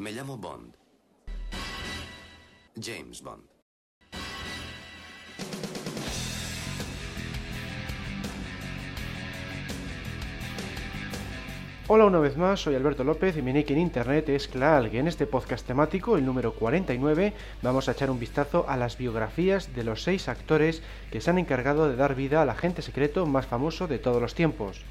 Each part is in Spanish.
Me llamo Bond. James Bond. Hola una vez más, soy Alberto López y mi nick en internet es Klaal y en este podcast temático, el número 49, vamos a echar un vistazo a las biografías de los seis actores que se han encargado de dar vida al agente secreto más famoso de todos los tiempos.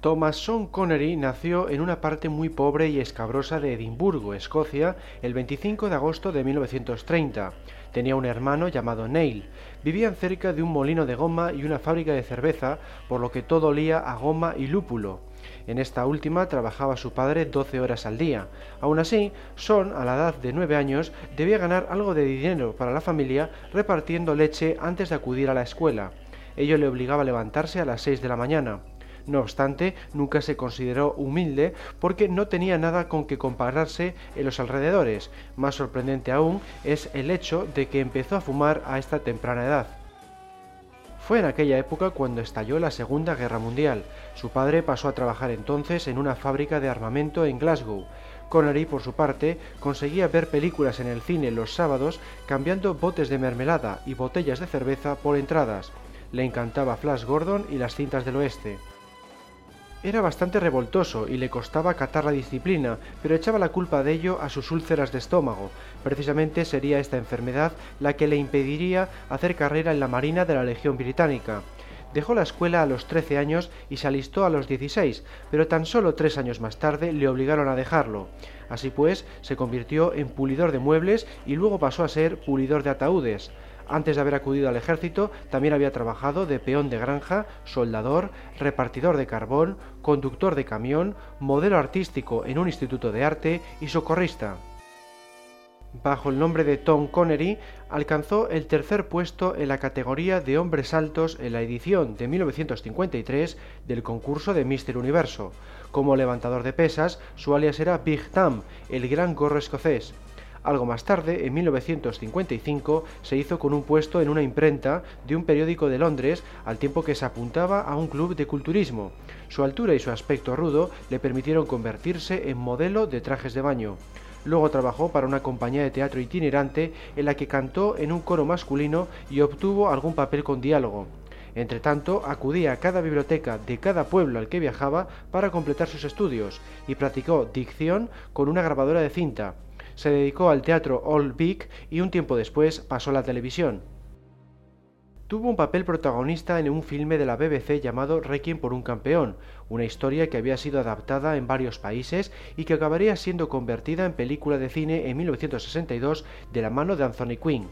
Thomas Sean Connery nació en una parte muy pobre y escabrosa de Edimburgo, Escocia, el 25 de agosto de 1930. Tenía un hermano llamado Neil. Vivían cerca de un molino de goma y una fábrica de cerveza, por lo que todo olía a goma y lúpulo. En esta última trabajaba su padre 12 horas al día. Aún así, Sean, a la edad de 9 años, debía ganar algo de dinero para la familia repartiendo leche antes de acudir a la escuela. Ello le obligaba a levantarse a las 6 de la mañana. No obstante, nunca se consideró humilde porque no tenía nada con que compararse en los alrededores. Más sorprendente aún es el hecho de que empezó a fumar a esta temprana edad. Fue en aquella época cuando estalló la Segunda Guerra Mundial. Su padre pasó a trabajar entonces en una fábrica de armamento en Glasgow. Connery, por su parte, conseguía ver películas en el cine los sábados cambiando botes de mermelada y botellas de cerveza por entradas. Le encantaba Flash Gordon y las cintas del oeste. Era bastante revoltoso y le costaba acatar la disciplina, pero echaba la culpa de ello a sus úlceras de estómago. Precisamente sería esta enfermedad la que le impediría hacer carrera en la Marina de la Legión Británica. Dejó la escuela a los 13 años y se alistó a los 16, pero tan solo tres años más tarde le obligaron a dejarlo. Así pues, se convirtió en pulidor de muebles y luego pasó a ser pulidor de ataúdes. Antes de haber acudido al ejército, también había trabajado de peón de granja, soldador, repartidor de carbón, conductor de camión, modelo artístico en un instituto de arte y socorrista. Bajo el nombre de Tom Connery, alcanzó el tercer puesto en la categoría de hombres altos en la edición de 1953 del concurso de Mister Universo. Como levantador de pesas, su alias era Big Tam, el gran gorro escocés. Algo más tarde, en 1955, se hizo con un puesto en una imprenta de un periódico de Londres, al tiempo que se apuntaba a un club de culturismo. Su altura y su aspecto rudo le permitieron convertirse en modelo de trajes de baño. Luego trabajó para una compañía de teatro itinerante en la que cantó en un coro masculino y obtuvo algún papel con diálogo. Entre tanto, acudía a cada biblioteca de cada pueblo al que viajaba para completar sus estudios y practicó dicción con una grabadora de cinta se dedicó al teatro Old Vic y un tiempo después pasó a la televisión. Tuvo un papel protagonista en un filme de la BBC llamado Requiem por un campeón, una historia que había sido adaptada en varios países y que acabaría siendo convertida en película de cine en 1962 de la mano de Anthony Quinn.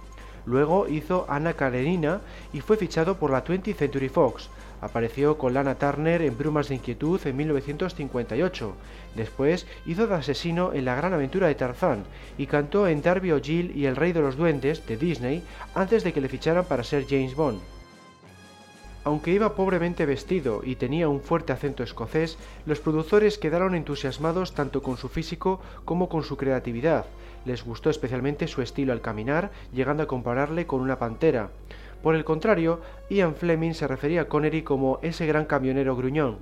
Luego hizo Anna Karenina y fue fichado por la 20th Century Fox, Apareció con Lana Turner en Brumas de Inquietud en 1958. Después hizo de asesino en La Gran Aventura de Tarzán y cantó en Darby O'Gill y El Rey de los Duendes de Disney antes de que le ficharan para ser James Bond. Aunque iba pobremente vestido y tenía un fuerte acento escocés, los productores quedaron entusiasmados tanto con su físico como con su creatividad. Les gustó especialmente su estilo al caminar, llegando a compararle con una pantera. Por el contrario, Ian Fleming se refería a Connery como ese gran camionero gruñón.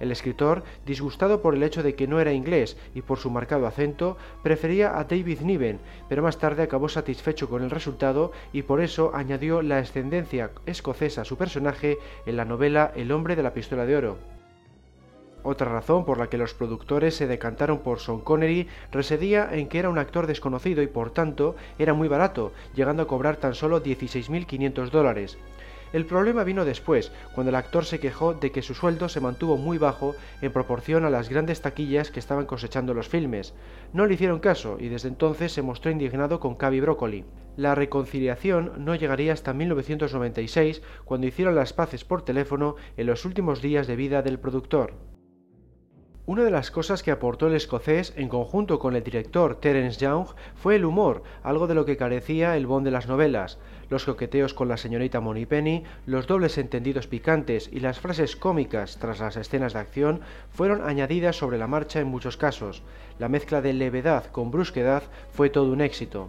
El escritor, disgustado por el hecho de que no era inglés y por su marcado acento, prefería a David Niven, pero más tarde acabó satisfecho con el resultado y por eso añadió la ascendencia escocesa a su personaje en la novela El hombre de la pistola de oro. Otra razón por la que los productores se decantaron por Sean Connery residía en que era un actor desconocido y por tanto era muy barato, llegando a cobrar tan solo 16.500 dólares. El problema vino después, cuando el actor se quejó de que su sueldo se mantuvo muy bajo en proporción a las grandes taquillas que estaban cosechando los filmes. No le hicieron caso y desde entonces se mostró indignado con Cavi Broccoli. La reconciliación no llegaría hasta 1996, cuando hicieron las paces por teléfono en los últimos días de vida del productor. Una de las cosas que aportó el escocés, en conjunto con el director Terence Young, fue el humor, algo de lo que carecía el Bond de las novelas. Los coqueteos con la señorita Penny, los dobles entendidos picantes y las frases cómicas tras las escenas de acción fueron añadidas sobre la marcha en muchos casos. La mezcla de levedad con brusquedad fue todo un éxito.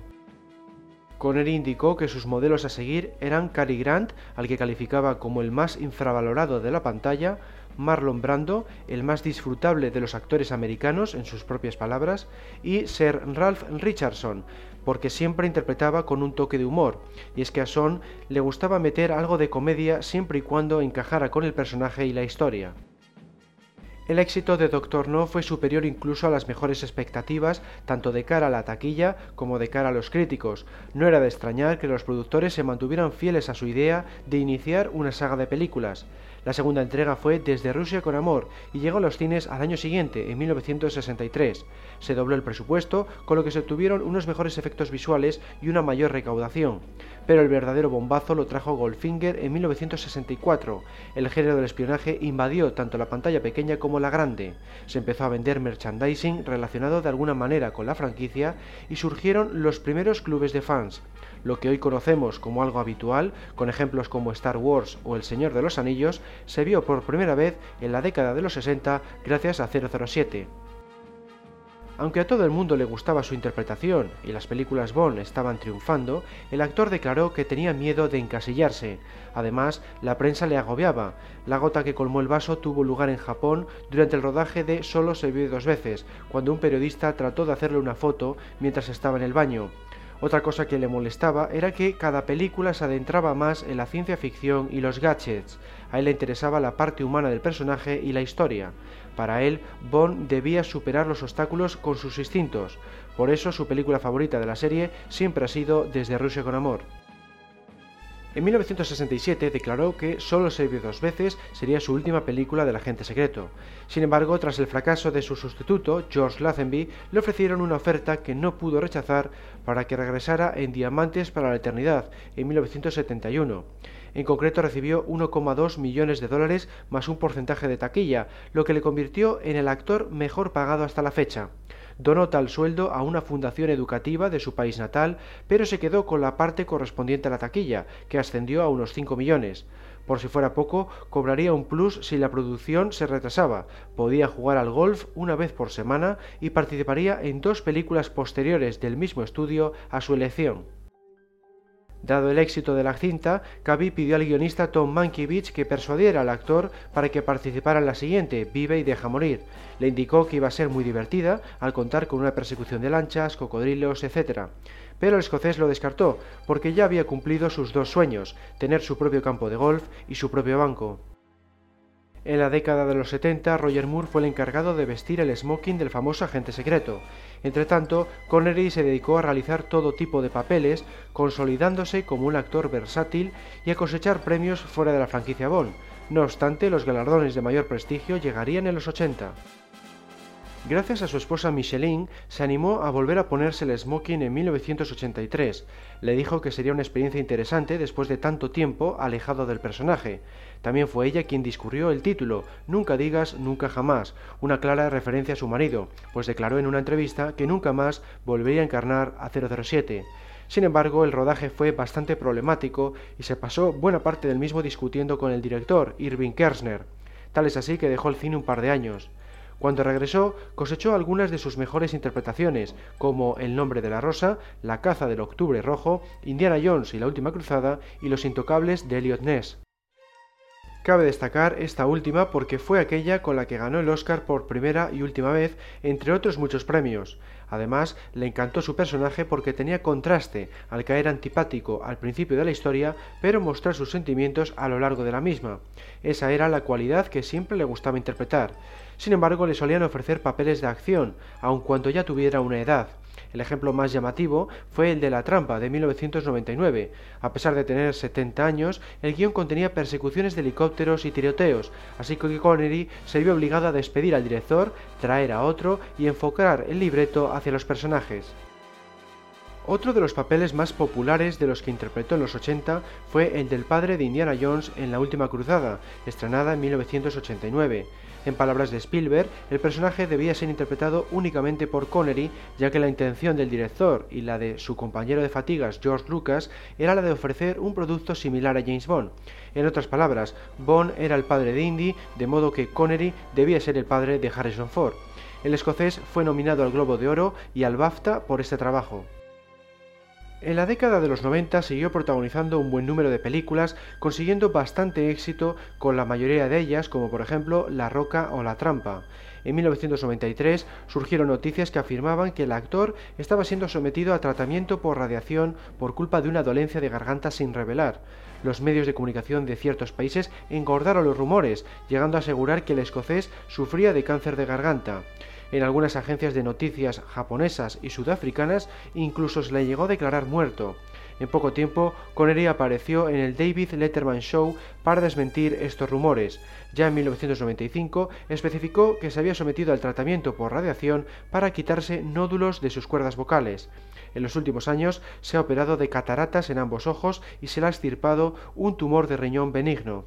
Connery indicó que sus modelos a seguir eran Cary Grant, al que calificaba como el más infravalorado de la pantalla, Marlon Brando, el más disfrutable de los actores americanos, en sus propias palabras, y Sir Ralph Richardson, porque siempre interpretaba con un toque de humor, y es que a Son le gustaba meter algo de comedia siempre y cuando encajara con el personaje y la historia. El éxito de Doctor No fue superior incluso a las mejores expectativas, tanto de cara a la taquilla como de cara a los críticos. No era de extrañar que los productores se mantuvieran fieles a su idea de iniciar una saga de películas. La segunda entrega fue Desde Rusia con Amor y llegó a los cines al año siguiente, en 1963. Se dobló el presupuesto, con lo que se obtuvieron unos mejores efectos visuales y una mayor recaudación. Pero el verdadero bombazo lo trajo Goldfinger en 1964. El género del espionaje invadió tanto la pantalla pequeña como la grande. Se empezó a vender merchandising relacionado de alguna manera con la franquicia y surgieron los primeros clubes de fans lo que hoy conocemos como algo habitual, con ejemplos como Star Wars o El Señor de los Anillos, se vio por primera vez en la década de los 60 gracias a 007. Aunque a todo el mundo le gustaba su interpretación y las películas Bond estaban triunfando, el actor declaró que tenía miedo de encasillarse. Además, la prensa le agobiaba. La gota que colmó el vaso tuvo lugar en Japón durante el rodaje de Solo se vio dos veces, cuando un periodista trató de hacerle una foto mientras estaba en el baño. Otra cosa que le molestaba era que cada película se adentraba más en la ciencia ficción y los gadgets. A él le interesaba la parte humana del personaje y la historia. Para él, Bond debía superar los obstáculos con sus instintos. Por eso su película favorita de la serie siempre ha sido Desde Rusia con Amor. En 1967 declaró que Solo se vio dos veces sería su última película del agente secreto. Sin embargo, tras el fracaso de su sustituto, George Lazenby, le ofrecieron una oferta que no pudo rechazar para que regresara en Diamantes para la Eternidad, en 1971. En concreto recibió 1,2 millones de dólares más un porcentaje de taquilla, lo que le convirtió en el actor mejor pagado hasta la fecha donó tal sueldo a una fundación educativa de su país natal, pero se quedó con la parte correspondiente a la taquilla, que ascendió a unos 5 millones. Por si fuera poco, cobraría un plus si la producción se retrasaba, podía jugar al golf una vez por semana y participaría en dos películas posteriores del mismo estudio a su elección. Dado el éxito de la cinta, Cavi pidió al guionista Tom Mankiewicz que persuadiera al actor para que participara en la siguiente, Vive y deja morir. Le indicó que iba a ser muy divertida al contar con una persecución de lanchas, cocodrilos, etc. Pero el escocés lo descartó, porque ya había cumplido sus dos sueños, tener su propio campo de golf y su propio banco. En la década de los 70, Roger Moore fue el encargado de vestir el smoking del famoso agente secreto. Entretanto, Connery se dedicó a realizar todo tipo de papeles, consolidándose como un actor versátil y a cosechar premios fuera de la franquicia Bond. No obstante, los galardones de mayor prestigio llegarían en los 80. Gracias a su esposa Micheline, se animó a volver a ponerse el smoking en 1983. Le dijo que sería una experiencia interesante después de tanto tiempo alejado del personaje. También fue ella quien discurrió el título Nunca digas nunca jamás, una clara referencia a su marido, pues declaró en una entrevista que nunca más volvería a encarnar a 007. Sin embargo, el rodaje fue bastante problemático y se pasó buena parte del mismo discutiendo con el director, Irving Kersner. Tal es así que dejó el cine un par de años. Cuando regresó, cosechó algunas de sus mejores interpretaciones, como El nombre de la rosa, La caza del octubre rojo, Indiana Jones y la última cruzada y Los intocables de Elliot Ness. Cabe destacar esta última porque fue aquella con la que ganó el Oscar por primera y última vez, entre otros muchos premios. Además, le encantó su personaje porque tenía contraste al caer antipático al principio de la historia, pero mostrar sus sentimientos a lo largo de la misma. Esa era la cualidad que siempre le gustaba interpretar. Sin embargo, le solían ofrecer papeles de acción, aun cuando ya tuviera una edad. El ejemplo más llamativo fue el de La Trampa de 1999. A pesar de tener 70 años, el guion contenía persecuciones de helicópteros y tiroteos, así que Connery se vio obligado a despedir al director, traer a otro y enfocar el libreto hacia los personajes. Otro de los papeles más populares de los que interpretó en los 80 fue el del padre de Indiana Jones en La Última Cruzada, estrenada en 1989. En palabras de Spielberg, el personaje debía ser interpretado únicamente por Connery, ya que la intención del director y la de su compañero de fatigas George Lucas era la de ofrecer un producto similar a James Bond. En otras palabras, Bond era el padre de Indy, de modo que Connery debía ser el padre de Harrison Ford. El escocés fue nominado al Globo de Oro y al BAFTA por este trabajo. En la década de los 90 siguió protagonizando un buen número de películas, consiguiendo bastante éxito con la mayoría de ellas, como por ejemplo La Roca o La Trampa. En 1993 surgieron noticias que afirmaban que el actor estaba siendo sometido a tratamiento por radiación por culpa de una dolencia de garganta sin revelar. Los medios de comunicación de ciertos países engordaron los rumores, llegando a asegurar que el escocés sufría de cáncer de garganta. En algunas agencias de noticias japonesas y sudafricanas incluso se le llegó a declarar muerto. En poco tiempo, Connery apareció en el David Letterman Show para desmentir estos rumores. Ya en 1995 especificó que se había sometido al tratamiento por radiación para quitarse nódulos de sus cuerdas vocales. En los últimos años se ha operado de cataratas en ambos ojos y se le ha extirpado un tumor de riñón benigno.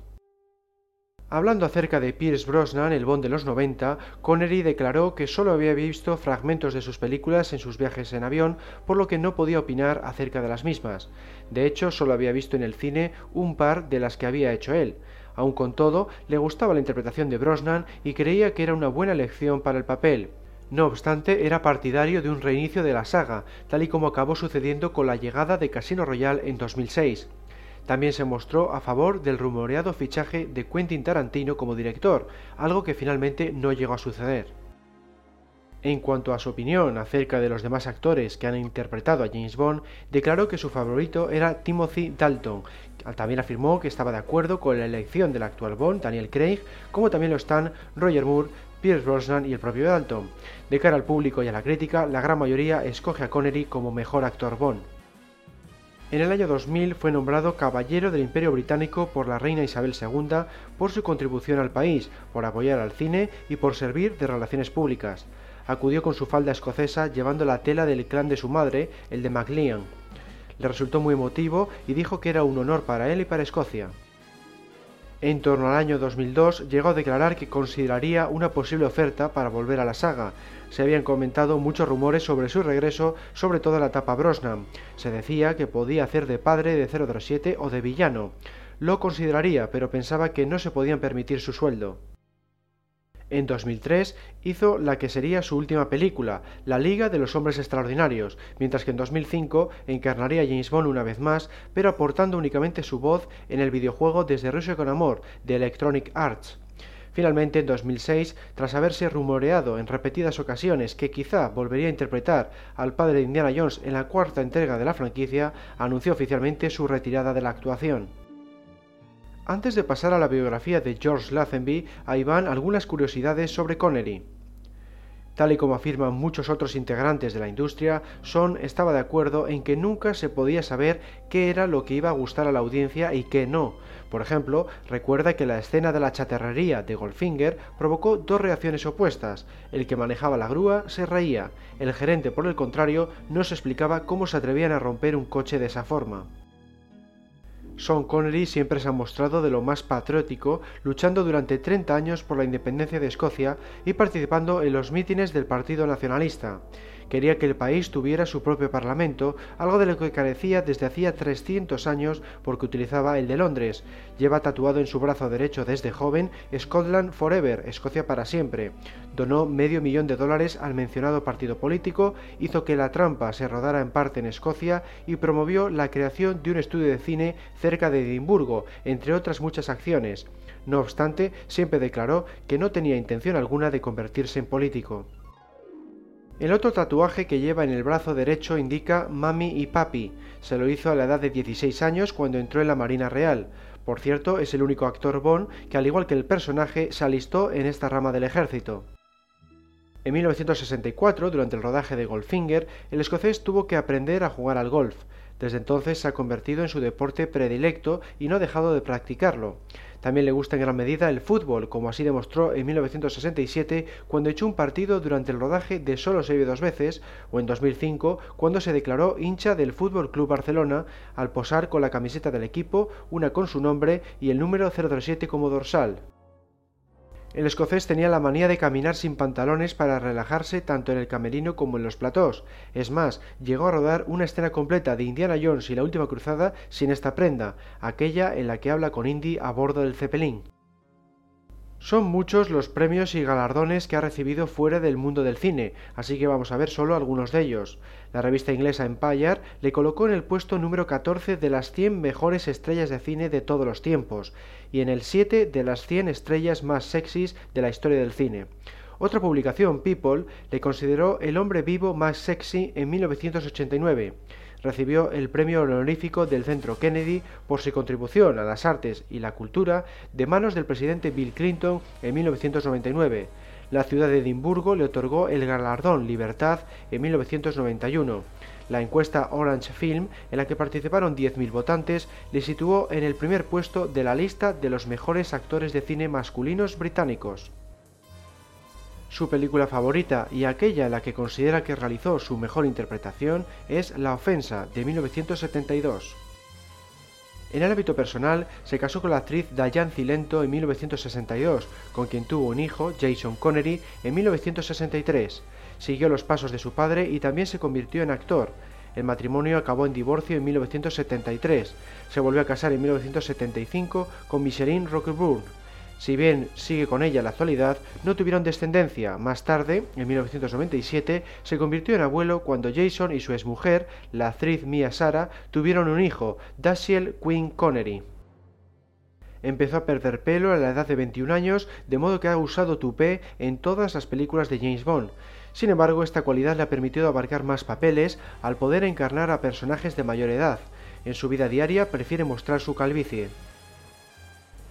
Hablando acerca de Pierce Brosnan, el Bond de los 90, Connery declaró que solo había visto fragmentos de sus películas en sus viajes en avión, por lo que no podía opinar acerca de las mismas. De hecho, solo había visto en el cine un par de las que había hecho él. Aun con todo, le gustaba la interpretación de Brosnan y creía que era una buena elección para el papel. No obstante, era partidario de un reinicio de la saga, tal y como acabó sucediendo con la llegada de Casino Royale en 2006. También se mostró a favor del rumoreado fichaje de Quentin Tarantino como director, algo que finalmente no llegó a suceder. En cuanto a su opinión acerca de los demás actores que han interpretado a James Bond, declaró que su favorito era Timothy Dalton. También afirmó que estaba de acuerdo con la elección del actual Bond, Daniel Craig, como también lo están Roger Moore, Pierce Brosnan y el propio Dalton. De cara al público y a la crítica, la gran mayoría escoge a Connery como mejor actor Bond. En el año 2000 fue nombrado Caballero del Imperio Británico por la reina Isabel II por su contribución al país, por apoyar al cine y por servir de relaciones públicas. Acudió con su falda escocesa llevando la tela del clan de su madre, el de MacLean. Le resultó muy emotivo y dijo que era un honor para él y para Escocia. En torno al año 2002 llegó a declarar que consideraría una posible oferta para volver a la saga. Se habían comentado muchos rumores sobre su regreso, sobre todo la etapa Brosnan. Se decía que podía hacer de padre de 007 o de villano. Lo consideraría, pero pensaba que no se podían permitir su sueldo. En 2003 hizo la que sería su última película, La Liga de los Hombres Extraordinarios, mientras que en 2005 encarnaría a James Bond una vez más, pero aportando únicamente su voz en el videojuego Desde Rusia con Amor, de Electronic Arts. Finalmente, en 2006, tras haberse rumoreado en repetidas ocasiones que quizá volvería a interpretar al padre de Indiana Jones en la cuarta entrega de la franquicia, anunció oficialmente su retirada de la actuación. Antes de pasar a la biografía de George Lazenby, ahí van algunas curiosidades sobre Connery. Tal y como afirman muchos otros integrantes de la industria, Son estaba de acuerdo en que nunca se podía saber qué era lo que iba a gustar a la audiencia y qué no. Por ejemplo, recuerda que la escena de la chatarrería de Goldfinger provocó dos reacciones opuestas. El que manejaba la grúa se reía, el gerente, por el contrario, no se explicaba cómo se atrevían a romper un coche de esa forma. Sean Connery siempre se ha mostrado de lo más patriótico, luchando durante 30 años por la independencia de Escocia y participando en los mítines del Partido Nacionalista. Quería que el país tuviera su propio parlamento, algo de lo que carecía desde hacía 300 años porque utilizaba el de Londres. Lleva tatuado en su brazo derecho desde joven Scotland Forever, Escocia para siempre. Donó medio millón de dólares al mencionado partido político, hizo que la trampa se rodara en parte en Escocia y promovió la creación de un estudio de cine cerca de Edimburgo, entre otras muchas acciones. No obstante, siempre declaró que no tenía intención alguna de convertirse en político. El otro tatuaje que lleva en el brazo derecho indica Mami y Papi. Se lo hizo a la edad de 16 años cuando entró en la Marina Real. Por cierto, es el único actor Bond que, al igual que el personaje, se alistó en esta rama del ejército. En 1964, durante el rodaje de Goldfinger, el escocés tuvo que aprender a jugar al golf. Desde entonces se ha convertido en su deporte predilecto y no ha dejado de practicarlo. También le gusta en gran medida el fútbol, como así demostró en 1967 cuando echó un partido durante el rodaje de Solo se vive dos veces, o en 2005 cuando se declaró hincha del Fútbol Club Barcelona al posar con la camiseta del equipo, una con su nombre y el número 007 como dorsal. El escocés tenía la manía de caminar sin pantalones para relajarse tanto en el camerino como en los platós. Es más, llegó a rodar una escena completa de Indiana Jones y la última cruzada sin esta prenda, aquella en la que habla con Indy a bordo del Zeppelin. Son muchos los premios y galardones que ha recibido fuera del mundo del cine, así que vamos a ver solo algunos de ellos. La revista inglesa Empire le colocó en el puesto número 14 de las 100 mejores estrellas de cine de todos los tiempos y en el 7 de las 100 estrellas más sexys de la historia del cine. Otra publicación, People, le consideró el hombre vivo más sexy en 1989 recibió el premio honorífico del Centro Kennedy por su contribución a las artes y la cultura de manos del presidente Bill Clinton en 1999. La ciudad de Edimburgo le otorgó el galardón Libertad en 1991. La encuesta Orange Film, en la que participaron 10.000 votantes, le situó en el primer puesto de la lista de los mejores actores de cine masculinos británicos. Su película favorita y aquella en la que considera que realizó su mejor interpretación es La ofensa, de 1972. En el ámbito personal, se casó con la actriz Diane Cilento en 1962, con quien tuvo un hijo, Jason Connery, en 1963. Siguió los pasos de su padre y también se convirtió en actor. El matrimonio acabó en divorcio en 1973. Se volvió a casar en 1975 con Micheline Rockeburn. Si bien sigue con ella la actualidad, no tuvieron descendencia. Más tarde, en 1997, se convirtió en abuelo cuando Jason y su exmujer, la actriz Mia Sara, tuvieron un hijo, Dashiell Quinn Connery. Empezó a perder pelo a la edad de 21 años, de modo que ha usado tupé en todas las películas de James Bond. Sin embargo, esta cualidad le ha permitido abarcar más papeles al poder encarnar a personajes de mayor edad. En su vida diaria prefiere mostrar su calvicie.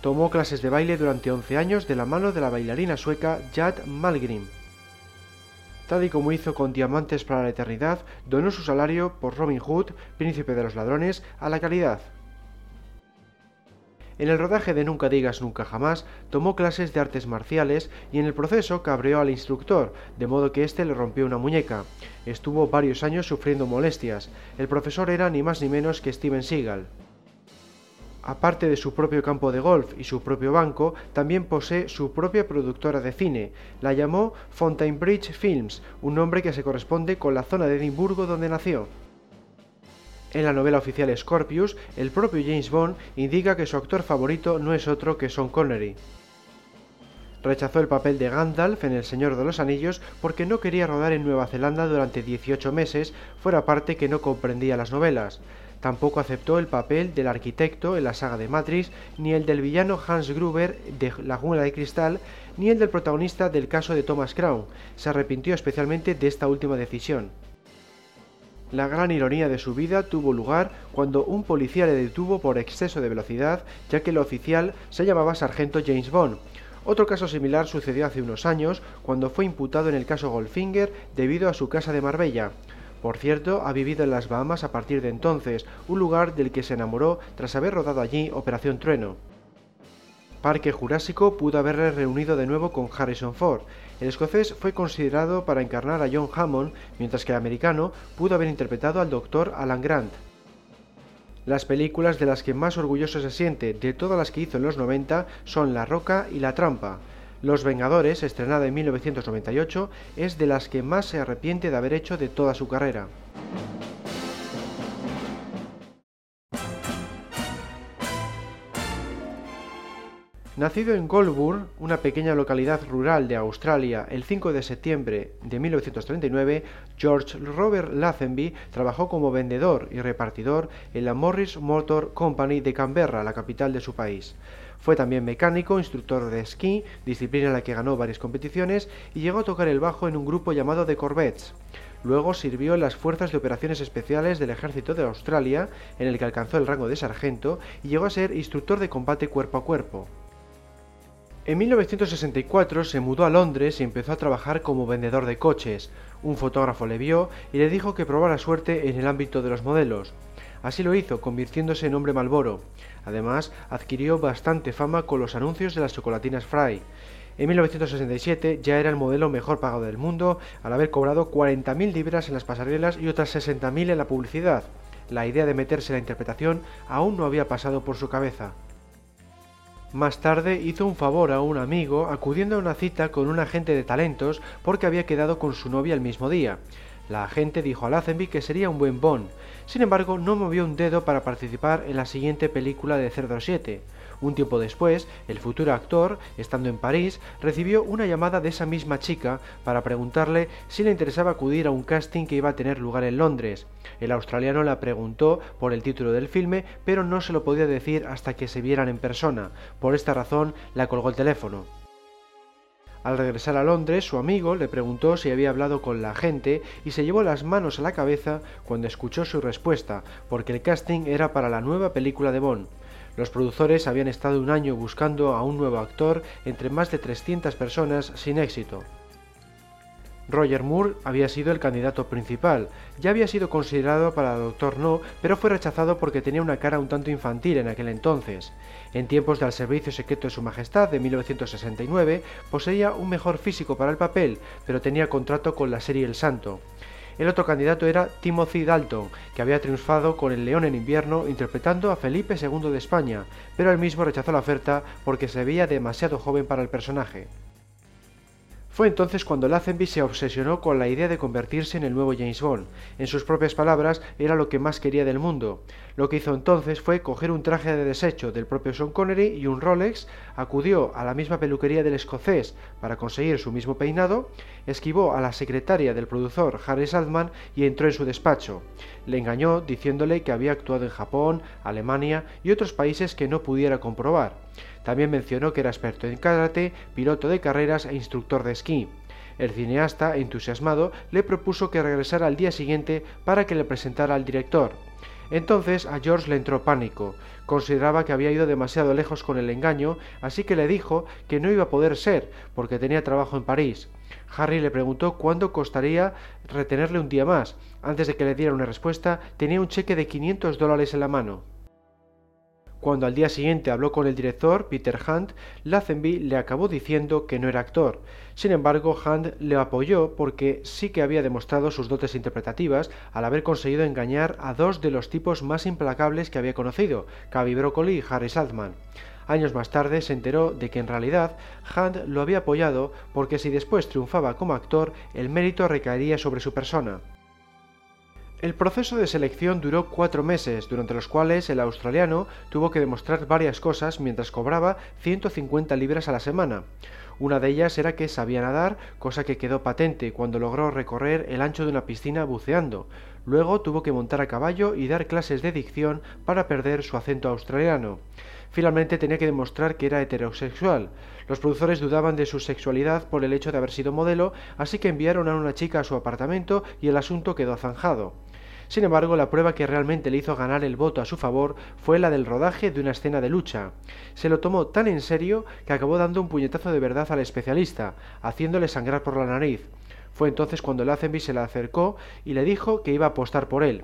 Tomó clases de baile durante 11 años de la mano de la bailarina sueca Jad Malgrim. Tal y como hizo con Diamantes para la Eternidad, donó su salario por Robin Hood, príncipe de los ladrones, a la caridad. En el rodaje de Nunca digas nunca jamás, tomó clases de artes marciales y en el proceso cabreó al instructor, de modo que éste le rompió una muñeca. Estuvo varios años sufriendo molestias. El profesor era ni más ni menos que Steven Seagal. Aparte de su propio campo de golf y su propio banco, también posee su propia productora de cine. La llamó Bridge Films, un nombre que se corresponde con la zona de Edimburgo donde nació. En la novela oficial Scorpius, el propio James Bond indica que su actor favorito no es otro que Sean Connery. Rechazó el papel de Gandalf en El Señor de los Anillos porque no quería rodar en Nueva Zelanda durante 18 meses, fuera parte que no comprendía las novelas. Tampoco aceptó el papel del arquitecto en la saga de Matrix, ni el del villano Hans Gruber de La jungla de cristal, ni el del protagonista del caso de Thomas Crown. Se arrepintió especialmente de esta última decisión. La gran ironía de su vida tuvo lugar cuando un policía le detuvo por exceso de velocidad, ya que el oficial se llamaba Sargento James Bond. Otro caso similar sucedió hace unos años, cuando fue imputado en el caso Goldfinger debido a su casa de Marbella. Por cierto, ha vivido en las Bahamas a partir de entonces, un lugar del que se enamoró tras haber rodado allí Operación Trueno. Parque Jurásico pudo haberle reunido de nuevo con Harrison Ford. El escocés fue considerado para encarnar a John Hammond, mientras que el americano pudo haber interpretado al Dr. Alan Grant. Las películas de las que más orgulloso se siente de todas las que hizo en los 90 son La Roca y La Trampa. Los Vengadores, estrenada en 1998, es de las que más se arrepiente de haber hecho de toda su carrera. Nacido en Goulburn, una pequeña localidad rural de Australia, el 5 de septiembre de 1939, George Robert Lazenby trabajó como vendedor y repartidor en la Morris Motor Company de Canberra, la capital de su país. Fue también mecánico, instructor de esquí, disciplina en la que ganó varias competiciones, y llegó a tocar el bajo en un grupo llamado The Corvettes. Luego sirvió en las Fuerzas de Operaciones Especiales del Ejército de Australia, en el que alcanzó el rango de sargento, y llegó a ser instructor de combate cuerpo a cuerpo. En 1964 se mudó a Londres y empezó a trabajar como vendedor de coches. Un fotógrafo le vio y le dijo que probara suerte en el ámbito de los modelos. Así lo hizo, convirtiéndose en hombre Malboro. Además, adquirió bastante fama con los anuncios de las chocolatinas Fry. En 1967 ya era el modelo mejor pagado del mundo, al haber cobrado 40.000 libras en las pasarelas y otras 60.000 en la publicidad. La idea de meterse en la interpretación aún no había pasado por su cabeza. Más tarde hizo un favor a un amigo acudiendo a una cita con un agente de talentos porque había quedado con su novia el mismo día. La agente dijo a Lazenby que sería un buen Bond. Sin embargo, no movió un dedo para participar en la siguiente película de 007. Un tiempo después, el futuro actor, estando en París, recibió una llamada de esa misma chica para preguntarle si le interesaba acudir a un casting que iba a tener lugar en Londres. El australiano la preguntó por el título del filme, pero no se lo podía decir hasta que se vieran en persona. Por esta razón, la colgó el teléfono. Al regresar a Londres, su amigo le preguntó si había hablado con la gente y se llevó las manos a la cabeza cuando escuchó su respuesta, porque el casting era para la nueva película de Bond. Los productores habían estado un año buscando a un nuevo actor entre más de 300 personas sin éxito. Roger Moore había sido el candidato principal, ya había sido considerado para Doctor No, pero fue rechazado porque tenía una cara un tanto infantil en aquel entonces. En tiempos del Servicio Secreto de Su Majestad de 1969, poseía un mejor físico para el papel, pero tenía contrato con la serie El Santo. El otro candidato era Timothy Dalton, que había triunfado con El León en invierno interpretando a Felipe II de España, pero él mismo rechazó la oferta porque se veía demasiado joven para el personaje. Fue entonces cuando Lazenby se obsesionó con la idea de convertirse en el nuevo James Bond. En sus propias palabras, era lo que más quería del mundo. Lo que hizo entonces fue coger un traje de desecho del propio Sean Connery y un Rolex, acudió a la misma peluquería del escocés para conseguir su mismo peinado, esquivó a la secretaria del productor Harry Saltman y entró en su despacho. Le engañó diciéndole que había actuado en Japón, Alemania y otros países que no pudiera comprobar. También mencionó que era experto en karate, piloto de carreras e instructor de esquí. El cineasta, entusiasmado, le propuso que regresara al día siguiente para que le presentara al director. Entonces a George le entró pánico. Consideraba que había ido demasiado lejos con el engaño, así que le dijo que no iba a poder ser, porque tenía trabajo en París. Harry le preguntó cuándo costaría retenerle un día más. Antes de que le diera una respuesta, tenía un cheque de 500 dólares en la mano. Cuando al día siguiente habló con el director, Peter Hunt, Lazenby le acabó diciendo que no era actor. Sin embargo, Hunt le apoyó porque sí que había demostrado sus dotes interpretativas al haber conseguido engañar a dos de los tipos más implacables que había conocido, Cavi Broccoli y Harry Saltman. Años más tarde se enteró de que en realidad Hunt lo había apoyado porque si después triunfaba como actor, el mérito recaería sobre su persona. El proceso de selección duró cuatro meses, durante los cuales el australiano tuvo que demostrar varias cosas mientras cobraba 150 libras a la semana. Una de ellas era que sabía nadar, cosa que quedó patente cuando logró recorrer el ancho de una piscina buceando. Luego tuvo que montar a caballo y dar clases de dicción para perder su acento australiano. Finalmente tenía que demostrar que era heterosexual. Los productores dudaban de su sexualidad por el hecho de haber sido modelo, así que enviaron a una chica a su apartamento y el asunto quedó zanjado. Sin embargo, la prueba que realmente le hizo ganar el voto a su favor fue la del rodaje de una escena de lucha. Se lo tomó tan en serio que acabó dando un puñetazo de verdad al especialista, haciéndole sangrar por la nariz. Fue entonces cuando Lazenby se le acercó y le dijo que iba a apostar por él.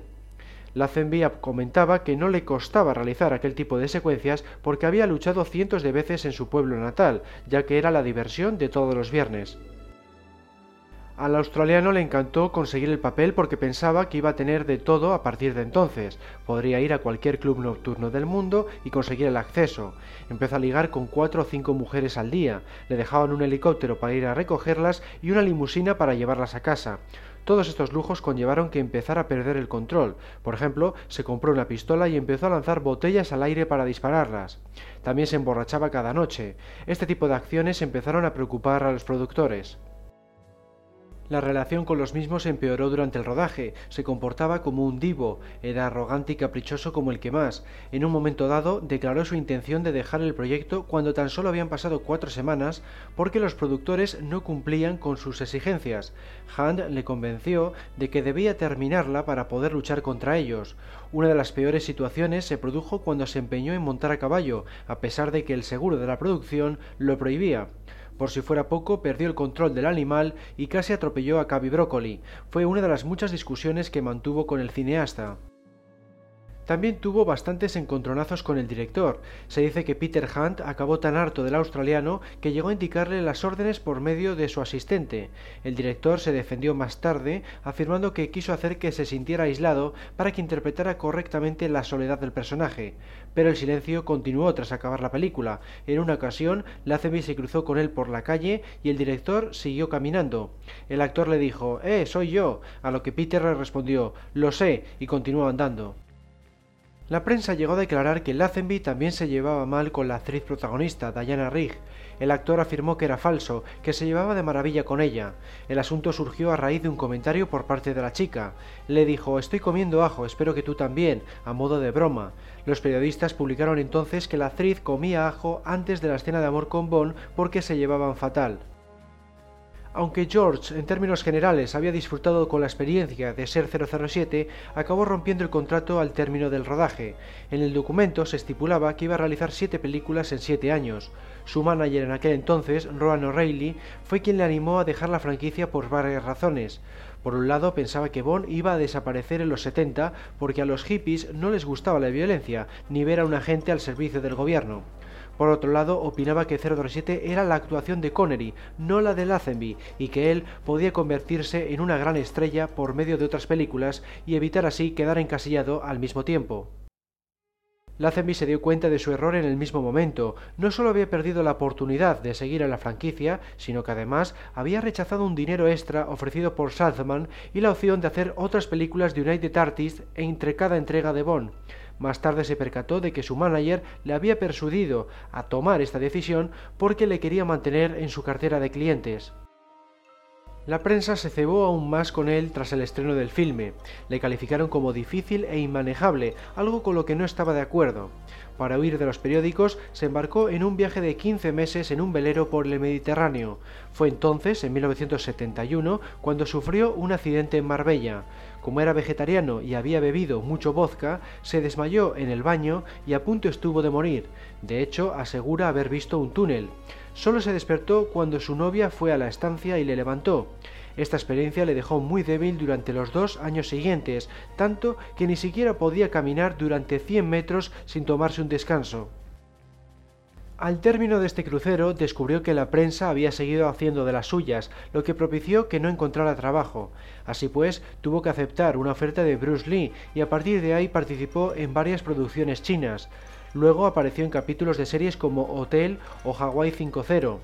Lazenby comentaba que no le costaba realizar aquel tipo de secuencias porque había luchado cientos de veces en su pueblo natal, ya que era la diversión de todos los viernes. Al australiano le encantó conseguir el papel porque pensaba que iba a tener de todo a partir de entonces. Podría ir a cualquier club nocturno del mundo y conseguir el acceso. Empezó a ligar con cuatro o cinco mujeres al día. Le dejaban un helicóptero para ir a recogerlas y una limusina para llevarlas a casa. Todos estos lujos conllevaron que empezara a perder el control. Por ejemplo, se compró una pistola y empezó a lanzar botellas al aire para dispararlas. También se emborrachaba cada noche. Este tipo de acciones empezaron a preocupar a los productores. La relación con los mismos empeoró durante el rodaje, se comportaba como un divo, era arrogante y caprichoso como el que más. En un momento dado declaró su intención de dejar el proyecto cuando tan solo habían pasado cuatro semanas porque los productores no cumplían con sus exigencias. Hunt le convenció de que debía terminarla para poder luchar contra ellos. Una de las peores situaciones se produjo cuando se empeñó en montar a caballo, a pesar de que el seguro de la producción lo prohibía. Por si fuera poco, perdió el control del animal y casi atropelló a Cavi Broccoli. Fue una de las muchas discusiones que mantuvo con el cineasta. También tuvo bastantes encontronazos con el director. Se dice que Peter Hunt acabó tan harto del australiano que llegó a indicarle las órdenes por medio de su asistente. El director se defendió más tarde, afirmando que quiso hacer que se sintiera aislado para que interpretara correctamente la soledad del personaje. Pero el silencio continuó tras acabar la película. En una ocasión, Lazenby se cruzó con él por la calle y el director siguió caminando. El actor le dijo, ¡Eh, soy yo! A lo que Peter le respondió, lo sé, y continuó andando. La prensa llegó a declarar que Lazenby también se llevaba mal con la actriz protagonista, Diana Rigg. El actor afirmó que era falso, que se llevaba de maravilla con ella. El asunto surgió a raíz de un comentario por parte de la chica. Le dijo, estoy comiendo ajo, espero que tú también, a modo de broma. Los periodistas publicaron entonces que la actriz comía ajo antes de la escena de amor con Bond porque se llevaban fatal. Aunque George, en términos generales, había disfrutado con la experiencia de ser 007, acabó rompiendo el contrato al término del rodaje. En el documento se estipulaba que iba a realizar siete películas en siete años. Su manager en aquel entonces, Rowan O'Reilly, fue quien le animó a dejar la franquicia por varias razones. Por un lado, pensaba que Bond iba a desaparecer en los 70 porque a los hippies no les gustaba la violencia, ni ver a un agente al servicio del gobierno. Por otro lado, opinaba que 007 era la actuación de Connery, no la de Lazenby, y que él podía convertirse en una gran estrella por medio de otras películas y evitar así quedar encasillado al mismo tiempo. Lazenby se dio cuenta de su error en el mismo momento. No solo había perdido la oportunidad de seguir en la franquicia, sino que además había rechazado un dinero extra ofrecido por Salzman y la opción de hacer otras películas de United Artists entre cada entrega de Bond. Más tarde se percató de que su manager le había persuadido a tomar esta decisión porque le quería mantener en su cartera de clientes. La prensa se cebó aún más con él tras el estreno del filme. Le calificaron como difícil e inmanejable, algo con lo que no estaba de acuerdo. Para huir de los periódicos, se embarcó en un viaje de 15 meses en un velero por el Mediterráneo. Fue entonces, en 1971, cuando sufrió un accidente en Marbella. Como era vegetariano y había bebido mucho vodka, se desmayó en el baño y a punto estuvo de morir. De hecho, asegura haber visto un túnel. Solo se despertó cuando su novia fue a la estancia y le levantó. Esta experiencia le dejó muy débil durante los dos años siguientes, tanto que ni siquiera podía caminar durante 100 metros sin tomarse un descanso. Al término de este crucero descubrió que la prensa había seguido haciendo de las suyas, lo que propició que no encontrara trabajo. Así pues, tuvo que aceptar una oferta de Bruce Lee y a partir de ahí participó en varias producciones chinas. Luego apareció en capítulos de series como Hotel o Hawaii 5.0.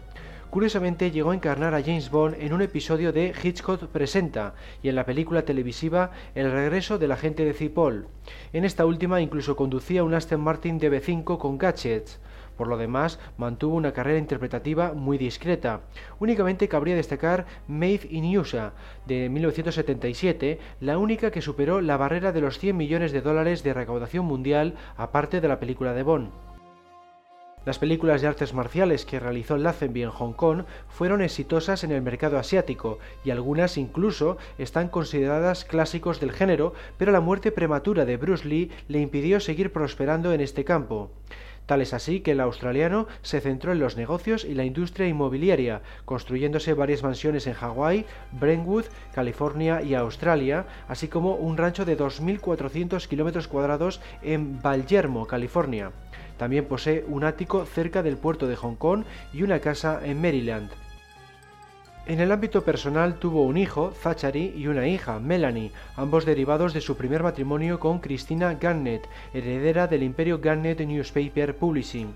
Curiosamente llegó a encarnar a James Bond en un episodio de Hitchcock Presenta y en la película televisiva El regreso del agente de Cipoll. En esta última incluso conducía un Aston Martin DB5 con gadgets. Por lo demás, mantuvo una carrera interpretativa muy discreta. Únicamente cabría destacar Made in USA, de 1977, la única que superó la barrera de los 100 millones de dólares de recaudación mundial, aparte de la película de Bond. Las películas de artes marciales que realizó Lazenby en Hong Kong fueron exitosas en el mercado asiático y algunas incluso están consideradas clásicos del género, pero la muerte prematura de Bruce Lee le impidió seguir prosperando en este campo. Tal es así que el australiano se centró en los negocios y la industria inmobiliaria, construyéndose varias mansiones en Hawái, Brentwood, California y Australia, así como un rancho de 2.400 kilómetros cuadrados en Vallermo, California. También posee un ático cerca del puerto de Hong Kong y una casa en Maryland. En el ámbito personal tuvo un hijo, Zachary, y una hija, Melanie, ambos derivados de su primer matrimonio con Christina Garnett, heredera del imperio Garnett Newspaper Publishing.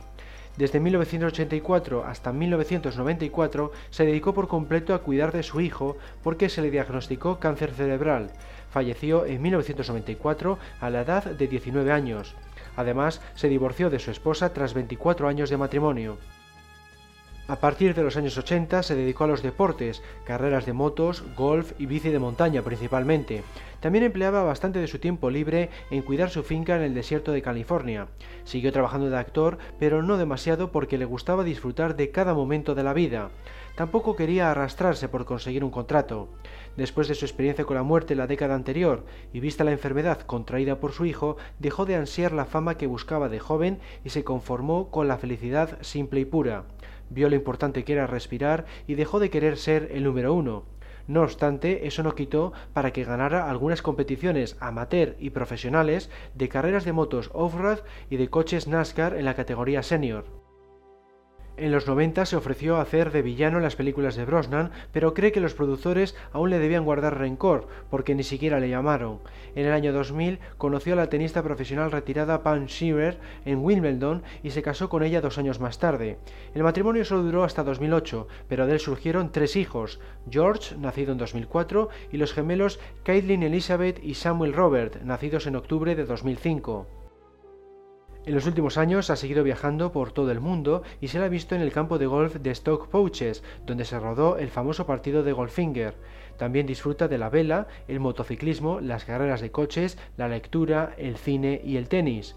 Desde 1984 hasta 1994 se dedicó por completo a cuidar de su hijo porque se le diagnosticó cáncer cerebral. Falleció en 1994 a la edad de 19 años. Además, se divorció de su esposa tras 24 años de matrimonio. A partir de los años 80 se dedicó a los deportes, carreras de motos, golf y bici de montaña principalmente. También empleaba bastante de su tiempo libre en cuidar su finca en el desierto de California. Siguió trabajando de actor, pero no demasiado porque le gustaba disfrutar de cada momento de la vida. Tampoco quería arrastrarse por conseguir un contrato. Después de su experiencia con la muerte la década anterior y vista la enfermedad contraída por su hijo, dejó de ansiar la fama que buscaba de joven y se conformó con la felicidad simple y pura. Vio lo importante que era respirar y dejó de querer ser el número uno. No obstante, eso no quitó para que ganara algunas competiciones amateur y profesionales de carreras de motos off-road y de coches NASCAR en la categoría senior. En los 90 se ofreció a hacer de villano en las películas de Brosnan, pero cree que los productores aún le debían guardar rencor, porque ni siquiera le llamaron. En el año 2000 conoció a la tenista profesional retirada Pam Shearer en Wimbledon y se casó con ella dos años más tarde. El matrimonio solo duró hasta 2008, pero de él surgieron tres hijos, George, nacido en 2004, y los gemelos Caitlin Elizabeth y Samuel Robert, nacidos en octubre de 2005. En los últimos años ha seguido viajando por todo el mundo y se la ha visto en el campo de golf de Stoke Pouches, donde se rodó el famoso partido de Goldfinger. También disfruta de la vela, el motociclismo, las carreras de coches, la lectura, el cine y el tenis.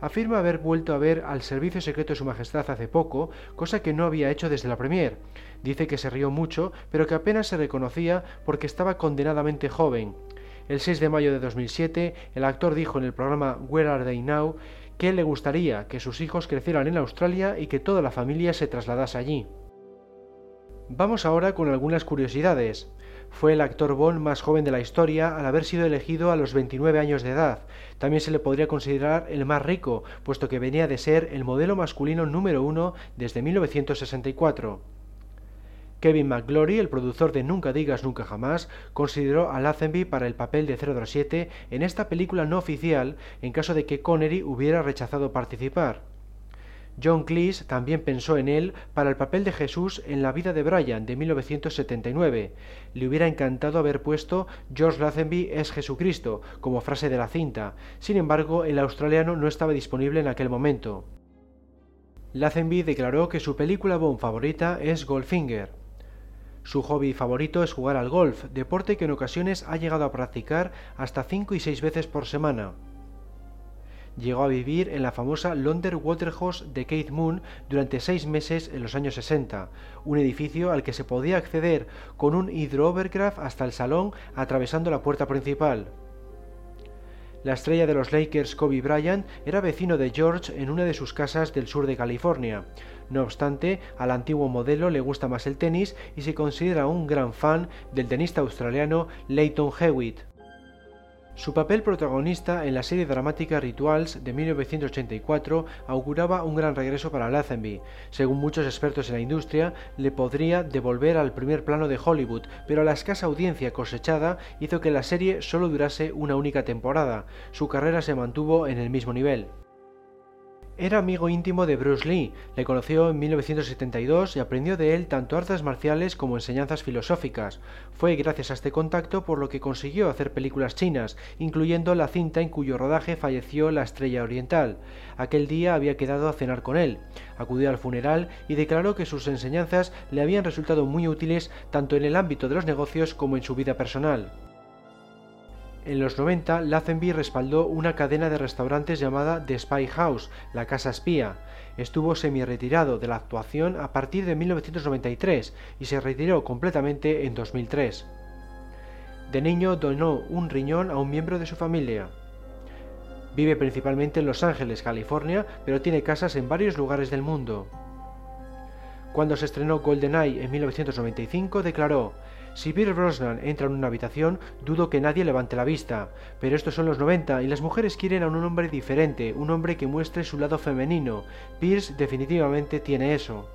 Afirma haber vuelto a ver al Servicio Secreto de Su Majestad hace poco, cosa que no había hecho desde la Premier. Dice que se rió mucho, pero que apenas se reconocía porque estaba condenadamente joven. El 6 de mayo de 2007, el actor dijo en el programa Where Are They Now que le gustaría que sus hijos crecieran en Australia y que toda la familia se trasladase allí. Vamos ahora con algunas curiosidades. Fue el actor Bond más joven de la historia al haber sido elegido a los 29 años de edad. También se le podría considerar el más rico, puesto que venía de ser el modelo masculino número uno desde 1964. Kevin McGlory, el productor de Nunca digas nunca jamás, consideró a Lazenby para el papel de 007 en esta película no oficial en caso de que Connery hubiera rechazado participar. John Cleese también pensó en él para el papel de Jesús en La vida de Brian de 1979. Le hubiera encantado haber puesto George Lazenby es Jesucristo como frase de la cinta. Sin embargo, el australiano no estaba disponible en aquel momento. Lazenby declaró que su película Bond favorita es Goldfinger. Su hobby favorito es jugar al golf, deporte que en ocasiones ha llegado a practicar hasta 5 y 6 veces por semana. Llegó a vivir en la famosa London Waterhouse de Keith Moon durante seis meses en los años 60, un edificio al que se podía acceder con un hidrovercraft hasta el salón atravesando la puerta principal. La estrella de los Lakers, Kobe Bryant, era vecino de George en una de sus casas del sur de California. No obstante, al antiguo modelo le gusta más el tenis y se considera un gran fan del tenista australiano Leighton Hewitt. Su papel protagonista en la serie dramática Rituals de 1984 auguraba un gran regreso para Lazenby. Según muchos expertos en la industria, le podría devolver al primer plano de Hollywood, pero la escasa audiencia cosechada hizo que la serie solo durase una única temporada. Su carrera se mantuvo en el mismo nivel. Era amigo íntimo de Bruce Lee, le conoció en 1972 y aprendió de él tanto artes marciales como enseñanzas filosóficas. Fue gracias a este contacto por lo que consiguió hacer películas chinas, incluyendo la cinta en cuyo rodaje falleció la estrella oriental. Aquel día había quedado a cenar con él. Acudió al funeral y declaró que sus enseñanzas le habían resultado muy útiles tanto en el ámbito de los negocios como en su vida personal. En los 90, Lazenby respaldó una cadena de restaurantes llamada The Spy House, la Casa Espía. Estuvo semi-retirado de la actuación a partir de 1993 y se retiró completamente en 2003. De niño donó un riñón a un miembro de su familia. Vive principalmente en Los Ángeles, California, pero tiene casas en varios lugares del mundo. Cuando se estrenó GoldenEye en 1995, declaró si Pierce Brosnan entra en una habitación, dudo que nadie levante la vista. Pero estos son los 90 y las mujeres quieren a un hombre diferente, un hombre que muestre su lado femenino. Pierce definitivamente tiene eso.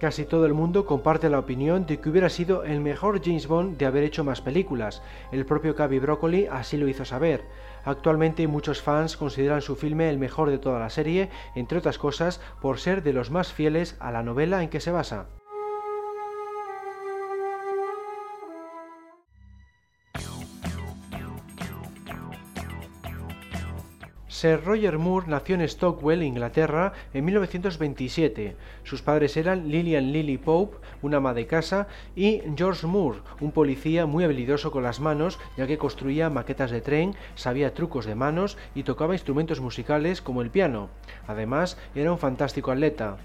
Casi todo el mundo comparte la opinión de que hubiera sido el mejor James Bond de haber hecho más películas. El propio Cavi Broccoli así lo hizo saber. Actualmente muchos fans consideran su filme el mejor de toda la serie, entre otras cosas por ser de los más fieles a la novela en que se basa. Sir Roger Moore nació en Stockwell, Inglaterra, en 1927. Sus padres eran Lillian Lily Pope, una ama de casa, y George Moore, un policía muy habilidoso con las manos, ya que construía maquetas de tren, sabía trucos de manos y tocaba instrumentos musicales como el piano. Además, era un fantástico atleta.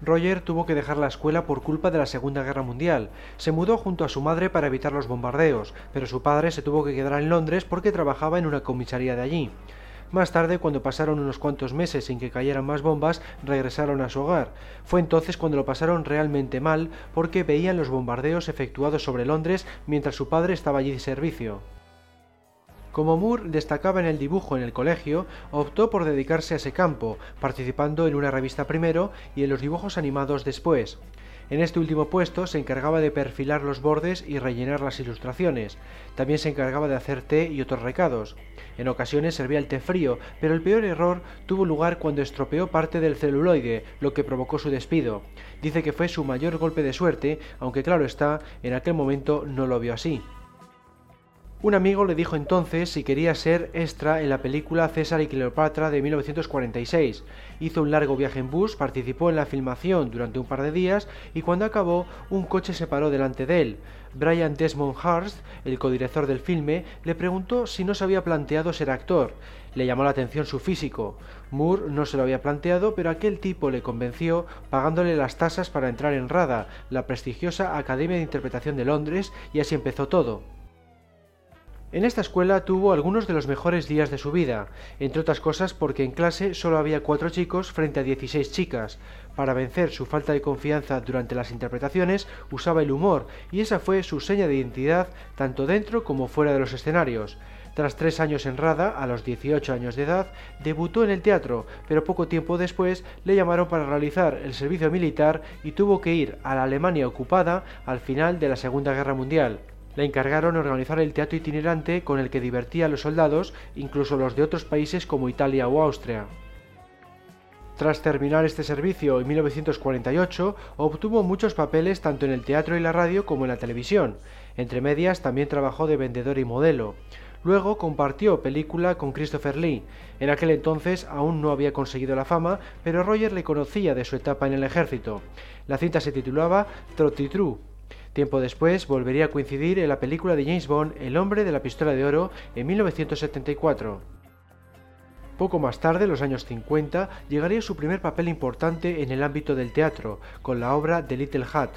Roger tuvo que dejar la escuela por culpa de la Segunda Guerra Mundial. Se mudó junto a su madre para evitar los bombardeos, pero su padre se tuvo que quedar en Londres porque trabajaba en una comisaría de allí. Más tarde, cuando pasaron unos cuantos meses sin que cayeran más bombas, regresaron a su hogar. Fue entonces cuando lo pasaron realmente mal porque veían los bombardeos efectuados sobre Londres mientras su padre estaba allí de servicio. Como Moore destacaba en el dibujo en el colegio, optó por dedicarse a ese campo, participando en una revista primero y en los dibujos animados después. En este último puesto se encargaba de perfilar los bordes y rellenar las ilustraciones. También se encargaba de hacer té y otros recados. En ocasiones servía el té frío, pero el peor error tuvo lugar cuando estropeó parte del celuloide, lo que provocó su despido. Dice que fue su mayor golpe de suerte, aunque claro está, en aquel momento no lo vio así. Un amigo le dijo entonces si quería ser extra en la película César y Cleopatra de 1946. Hizo un largo viaje en bus, participó en la filmación durante un par de días y cuando acabó un coche se paró delante de él. Brian Desmond Hurst, el codirector del filme, le preguntó si no se había planteado ser actor. Le llamó la atención su físico. Moore no se lo había planteado, pero aquel tipo le convenció pagándole las tasas para entrar en RADA, la prestigiosa Academia de Interpretación de Londres, y así empezó todo. En esta escuela tuvo algunos de los mejores días de su vida, entre otras cosas porque en clase solo había cuatro chicos frente a 16 chicas. Para vencer su falta de confianza durante las interpretaciones usaba el humor y esa fue su seña de identidad tanto dentro como fuera de los escenarios. Tras tres años en Rada, a los 18 años de edad, debutó en el teatro, pero poco tiempo después le llamaron para realizar el servicio militar y tuvo que ir a la Alemania ocupada al final de la Segunda Guerra Mundial le encargaron organizar el teatro itinerante con el que divertía a los soldados, incluso los de otros países como Italia o Austria. Tras terminar este servicio en 1948, obtuvo muchos papeles tanto en el teatro y la radio como en la televisión. Entre medias también trabajó de vendedor y modelo. Luego compartió película con Christopher Lee. En aquel entonces aún no había conseguido la fama, pero Roger le conocía de su etapa en el ejército. La cinta se titulaba Trotty True Tiempo después volvería a coincidir en la película de James Bond El hombre de la pistola de oro en 1974. Poco más tarde, los años 50, llegaría su primer papel importante en el ámbito del teatro, con la obra The Little Hat.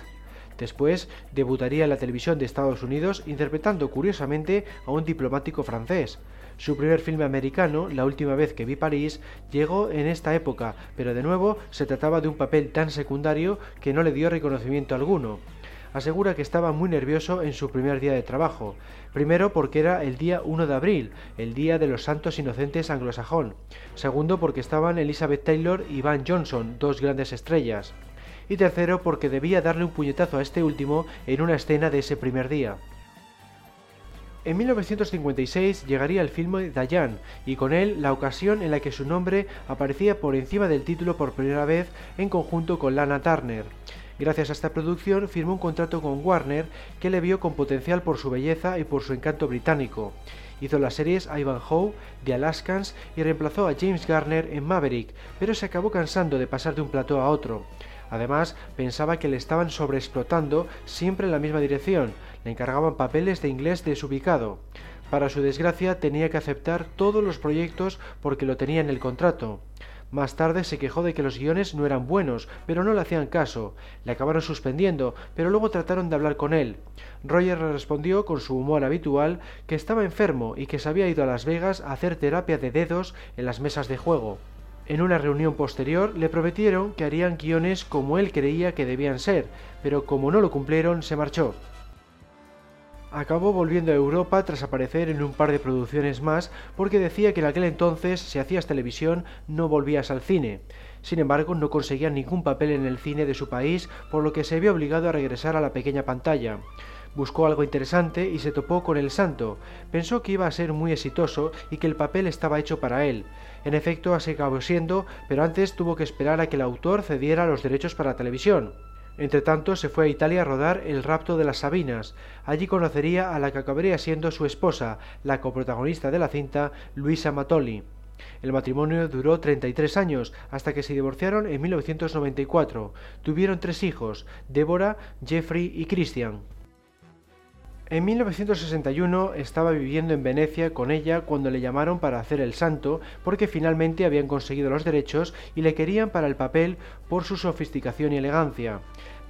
Después debutaría en la televisión de Estados Unidos interpretando curiosamente a un diplomático francés. Su primer filme americano, La última vez que vi París, llegó en esta época, pero de nuevo se trataba de un papel tan secundario que no le dio reconocimiento alguno asegura que estaba muy nervioso en su primer día de trabajo. Primero porque era el día 1 de abril, el día de los santos inocentes anglosajón. Segundo porque estaban Elizabeth Taylor y Van Johnson, dos grandes estrellas. Y tercero porque debía darle un puñetazo a este último en una escena de ese primer día. En 1956 llegaría el filme Dayan y con él la ocasión en la que su nombre aparecía por encima del título por primera vez en conjunto con Lana Turner. Gracias a esta producción firmó un contrato con Warner que le vio con potencial por su belleza y por su encanto británico. Hizo las series Ivanhoe, The Alaskans y reemplazó a James Garner en Maverick, pero se acabó cansando de pasar de un plató a otro. Además, pensaba que le estaban sobreexplotando siempre en la misma dirección, le encargaban papeles de inglés desubicado. Para su desgracia tenía que aceptar todos los proyectos porque lo tenía en el contrato. Más tarde se quejó de que los guiones no eran buenos, pero no le hacían caso. Le acabaron suspendiendo, pero luego trataron de hablar con él. Roger respondió con su humor habitual que estaba enfermo y que se había ido a Las Vegas a hacer terapia de dedos en las mesas de juego. En una reunión posterior le prometieron que harían guiones como él creía que debían ser, pero como no lo cumplieron se marchó acabó volviendo a Europa tras aparecer en un par de producciones más porque decía que en aquel entonces si hacías televisión no volvías al cine. Sin embargo, no conseguía ningún papel en el cine de su país, por lo que se vio obligado a regresar a la pequeña pantalla. Buscó algo interesante y se topó con El Santo. Pensó que iba a ser muy exitoso y que el papel estaba hecho para él. En efecto, así acabó siendo, pero antes tuvo que esperar a que el autor cediera los derechos para televisión. Entretanto, se fue a Italia a rodar El rapto de las Sabinas. Allí conocería a la que acabaría siendo su esposa, la coprotagonista de la cinta, Luisa Matoli. El matrimonio duró 33 años, hasta que se divorciaron en 1994. Tuvieron tres hijos, Débora, Jeffrey y Christian. En 1961 estaba viviendo en Venecia con ella cuando le llamaron para hacer el santo porque finalmente habían conseguido los derechos y le querían para el papel por su sofisticación y elegancia.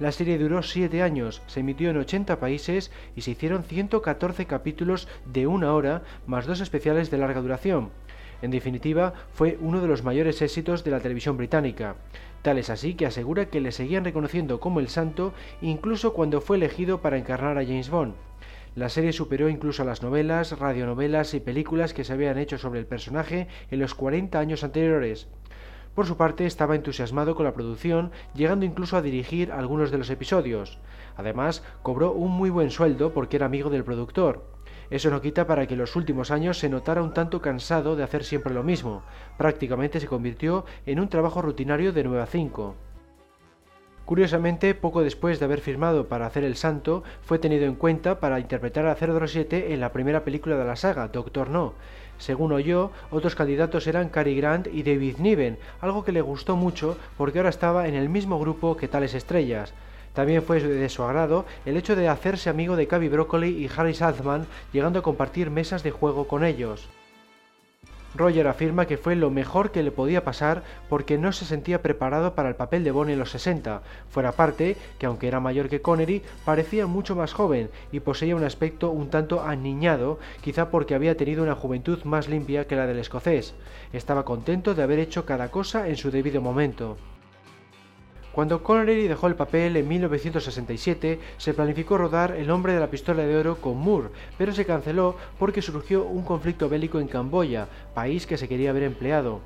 La serie duró 7 años, se emitió en 80 países y se hicieron 114 capítulos de una hora más dos especiales de larga duración. En definitiva, fue uno de los mayores éxitos de la televisión británica. Tal es así que asegura que le seguían reconociendo como el santo incluso cuando fue elegido para encarnar a James Bond. La serie superó incluso a las novelas, radionovelas y películas que se habían hecho sobre el personaje en los 40 años anteriores. Por su parte, estaba entusiasmado con la producción, llegando incluso a dirigir algunos de los episodios. Además, cobró un muy buen sueldo porque era amigo del productor. Eso no quita para que en los últimos años se notara un tanto cansado de hacer siempre lo mismo. Prácticamente se convirtió en un trabajo rutinario de 9 a 5. Curiosamente, poco después de haber firmado para hacer El Santo, fue tenido en cuenta para interpretar a 007 en la primera película de la saga, Doctor No. Según oyó, otros candidatos eran Cary Grant y David Niven, algo que le gustó mucho porque ahora estaba en el mismo grupo que tales estrellas. También fue de su agrado el hecho de hacerse amigo de Cavi Broccoli y Harry Saltzman, llegando a compartir mesas de juego con ellos. Roger afirma que fue lo mejor que le podía pasar porque no se sentía preparado para el papel de Bond en los 60, fuera parte que aunque era mayor que Connery, parecía mucho más joven y poseía un aspecto un tanto aniñado, quizá porque había tenido una juventud más limpia que la del escocés. Estaba contento de haber hecho cada cosa en su debido momento. Cuando Connery dejó el papel en 1967, se planificó rodar El hombre de la pistola de oro con Moore, pero se canceló porque surgió un conflicto bélico en Camboya, país que se quería ver empleado.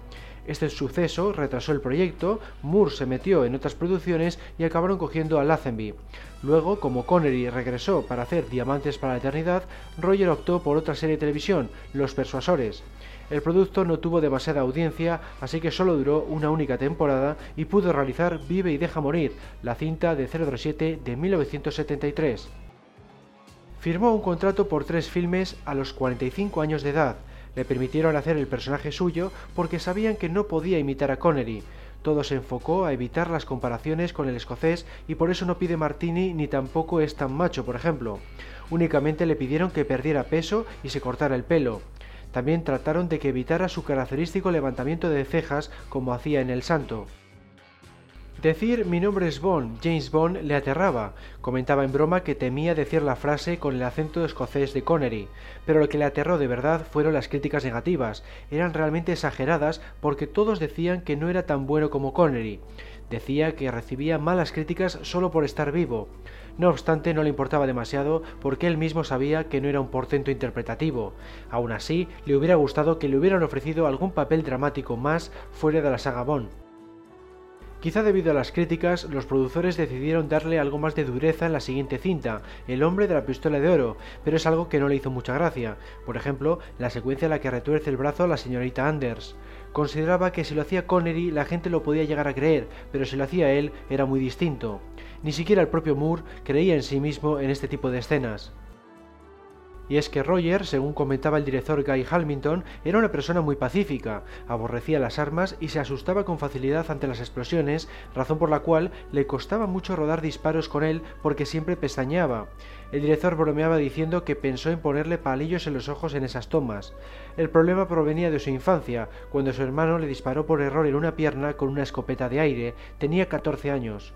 Este suceso retrasó el proyecto, Moore se metió en otras producciones y acabaron cogiendo a Lazenby. Luego, como Connery regresó para hacer Diamantes para la Eternidad, Roger optó por otra serie de televisión, Los Persuasores. El producto no tuvo demasiada audiencia, así que solo duró una única temporada y pudo realizar Vive y deja morir, la cinta de 007 de 1973. Firmó un contrato por tres filmes a los 45 años de edad. Le permitieron hacer el personaje suyo porque sabían que no podía imitar a Connery. Todo se enfocó a evitar las comparaciones con el escocés y por eso no pide Martini ni tampoco es tan macho, por ejemplo. Únicamente le pidieron que perdiera peso y se cortara el pelo. También trataron de que evitara su característico levantamiento de cejas como hacía en El Santo. Decir mi nombre es Bond, James Bond, le aterraba. Comentaba en broma que temía decir la frase con el acento escocés de Connery, pero lo que le aterró de verdad fueron las críticas negativas. Eran realmente exageradas porque todos decían que no era tan bueno como Connery. Decía que recibía malas críticas solo por estar vivo. No obstante, no le importaba demasiado porque él mismo sabía que no era un portento interpretativo. Aún así, le hubiera gustado que le hubieran ofrecido algún papel dramático más fuera de la saga Bond. Quizá debido a las críticas, los productores decidieron darle algo más de dureza en la siguiente cinta, El hombre de la pistola de oro, pero es algo que no le hizo mucha gracia. Por ejemplo, la secuencia en la que retuerce el brazo a la señorita Anders. Consideraba que si lo hacía Connery la gente lo podía llegar a creer, pero si lo hacía él era muy distinto. Ni siquiera el propio Moore creía en sí mismo en este tipo de escenas. Y es que Roger, según comentaba el director Guy Halmington, era una persona muy pacífica, aborrecía las armas y se asustaba con facilidad ante las explosiones, razón por la cual le costaba mucho rodar disparos con él porque siempre pestañeaba. El director bromeaba diciendo que pensó en ponerle palillos en los ojos en esas tomas. El problema provenía de su infancia, cuando su hermano le disparó por error en una pierna con una escopeta de aire, tenía 14 años.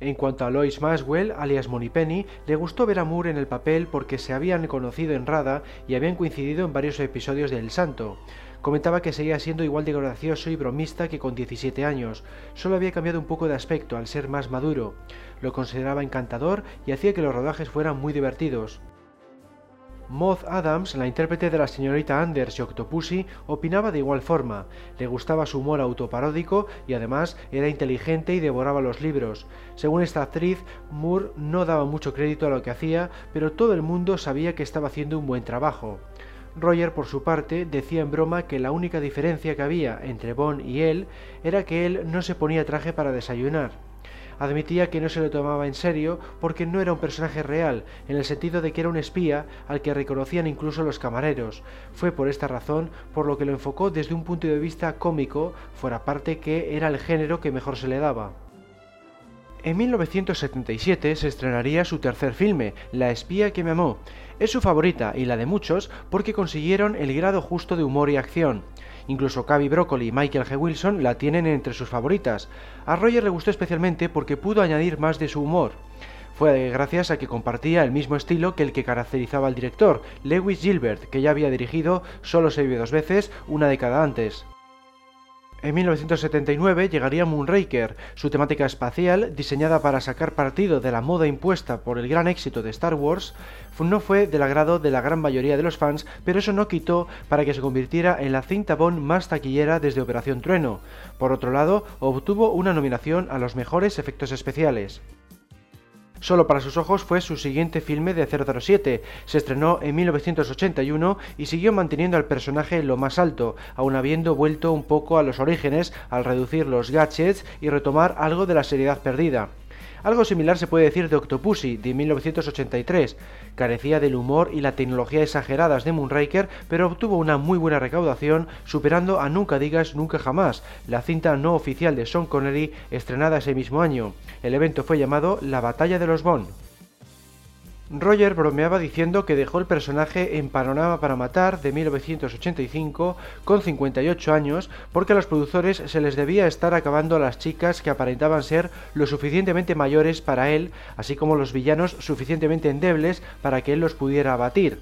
En cuanto a Lois Maxwell, alias Penny, le gustó ver a Moore en el papel porque se habían conocido en Rada y habían coincidido en varios episodios de El Santo. Comentaba que seguía siendo igual de gracioso y bromista que con 17 años, solo había cambiado un poco de aspecto al ser más maduro. Lo consideraba encantador y hacía que los rodajes fueran muy divertidos. Maud Adams, la intérprete de la señorita Anders y Octopussy, opinaba de igual forma. Le gustaba su humor autoparódico y además era inteligente y devoraba los libros. Según esta actriz, Moore no daba mucho crédito a lo que hacía, pero todo el mundo sabía que estaba haciendo un buen trabajo. Roger, por su parte, decía en broma que la única diferencia que había entre Bond y él era que él no se ponía traje para desayunar admitía que no se lo tomaba en serio porque no era un personaje real, en el sentido de que era un espía al que reconocían incluso los camareros. Fue por esta razón por lo que lo enfocó desde un punto de vista cómico, fuera parte que era el género que mejor se le daba. En 1977 se estrenaría su tercer filme, La espía que me amó. Es su favorita y la de muchos porque consiguieron el grado justo de humor y acción. Incluso Cavi Broccoli y Michael G. Wilson la tienen entre sus favoritas. A Roger le gustó especialmente porque pudo añadir más de su humor. Fue gracias a que compartía el mismo estilo que el que caracterizaba al director, Lewis Gilbert, que ya había dirigido Solo se vive dos veces una década antes. En 1979 llegaría Moonraker, su temática espacial, diseñada para sacar partido de la moda impuesta por el gran éxito de Star Wars, no fue del agrado de la gran mayoría de los fans, pero eso no quitó para que se convirtiera en la cinta Bond más taquillera desde Operación Trueno. Por otro lado, obtuvo una nominación a los mejores efectos especiales. Solo para sus ojos fue su siguiente filme de 007. Se estrenó en 1981 y siguió manteniendo al personaje lo más alto, aun habiendo vuelto un poco a los orígenes al reducir los gadgets y retomar algo de la seriedad perdida. Algo similar se puede decir de Octopussy, de 1983. Carecía del humor y la tecnología exageradas de Moonraker, pero obtuvo una muy buena recaudación, superando a Nunca Digas Nunca Jamás, la cinta no oficial de Sean Connery estrenada ese mismo año. El evento fue llamado La Batalla de los Bond. Roger bromeaba diciendo que dejó el personaje en Panorama para Matar de 1985 con 58 años porque a los productores se les debía estar acabando a las chicas que aparentaban ser lo suficientemente mayores para él, así como los villanos suficientemente endebles para que él los pudiera abatir.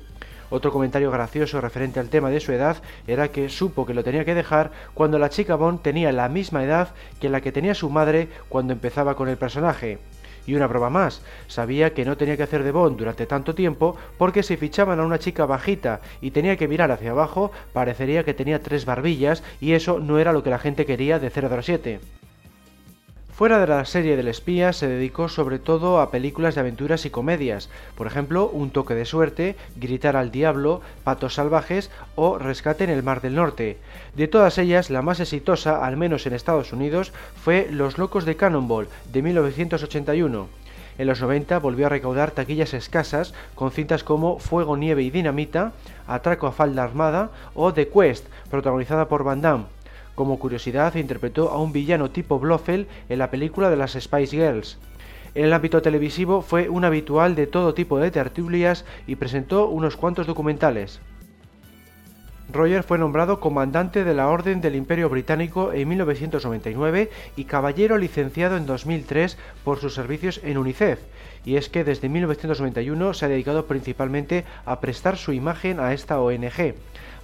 Otro comentario gracioso referente al tema de su edad era que supo que lo tenía que dejar cuando la chica Bond tenía la misma edad que la que tenía su madre cuando empezaba con el personaje. Y una prueba más, sabía que no tenía que hacer de Bond durante tanto tiempo porque si fichaban a una chica bajita y tenía que mirar hacia abajo, parecería que tenía tres barbillas y eso no era lo que la gente quería de 007. Fuera de la serie del espía se dedicó sobre todo a películas de aventuras y comedias, por ejemplo Un toque de suerte, Gritar al diablo, Patos salvajes o Rescate en el Mar del Norte. De todas ellas, la más exitosa, al menos en Estados Unidos, fue Los locos de Cannonball, de 1981. En los 90 volvió a recaudar taquillas escasas con cintas como Fuego, Nieve y Dinamita, Atraco a Falda Armada o The Quest, protagonizada por Van Damme. Como curiosidad, interpretó a un villano tipo Blofeld en la película de las Spice Girls. En el ámbito televisivo fue un habitual de todo tipo de tertulias y presentó unos cuantos documentales. Roger fue nombrado comandante de la Orden del Imperio Británico en 1999 y caballero licenciado en 2003 por sus servicios en UNICEF, y es que desde 1991 se ha dedicado principalmente a prestar su imagen a esta ONG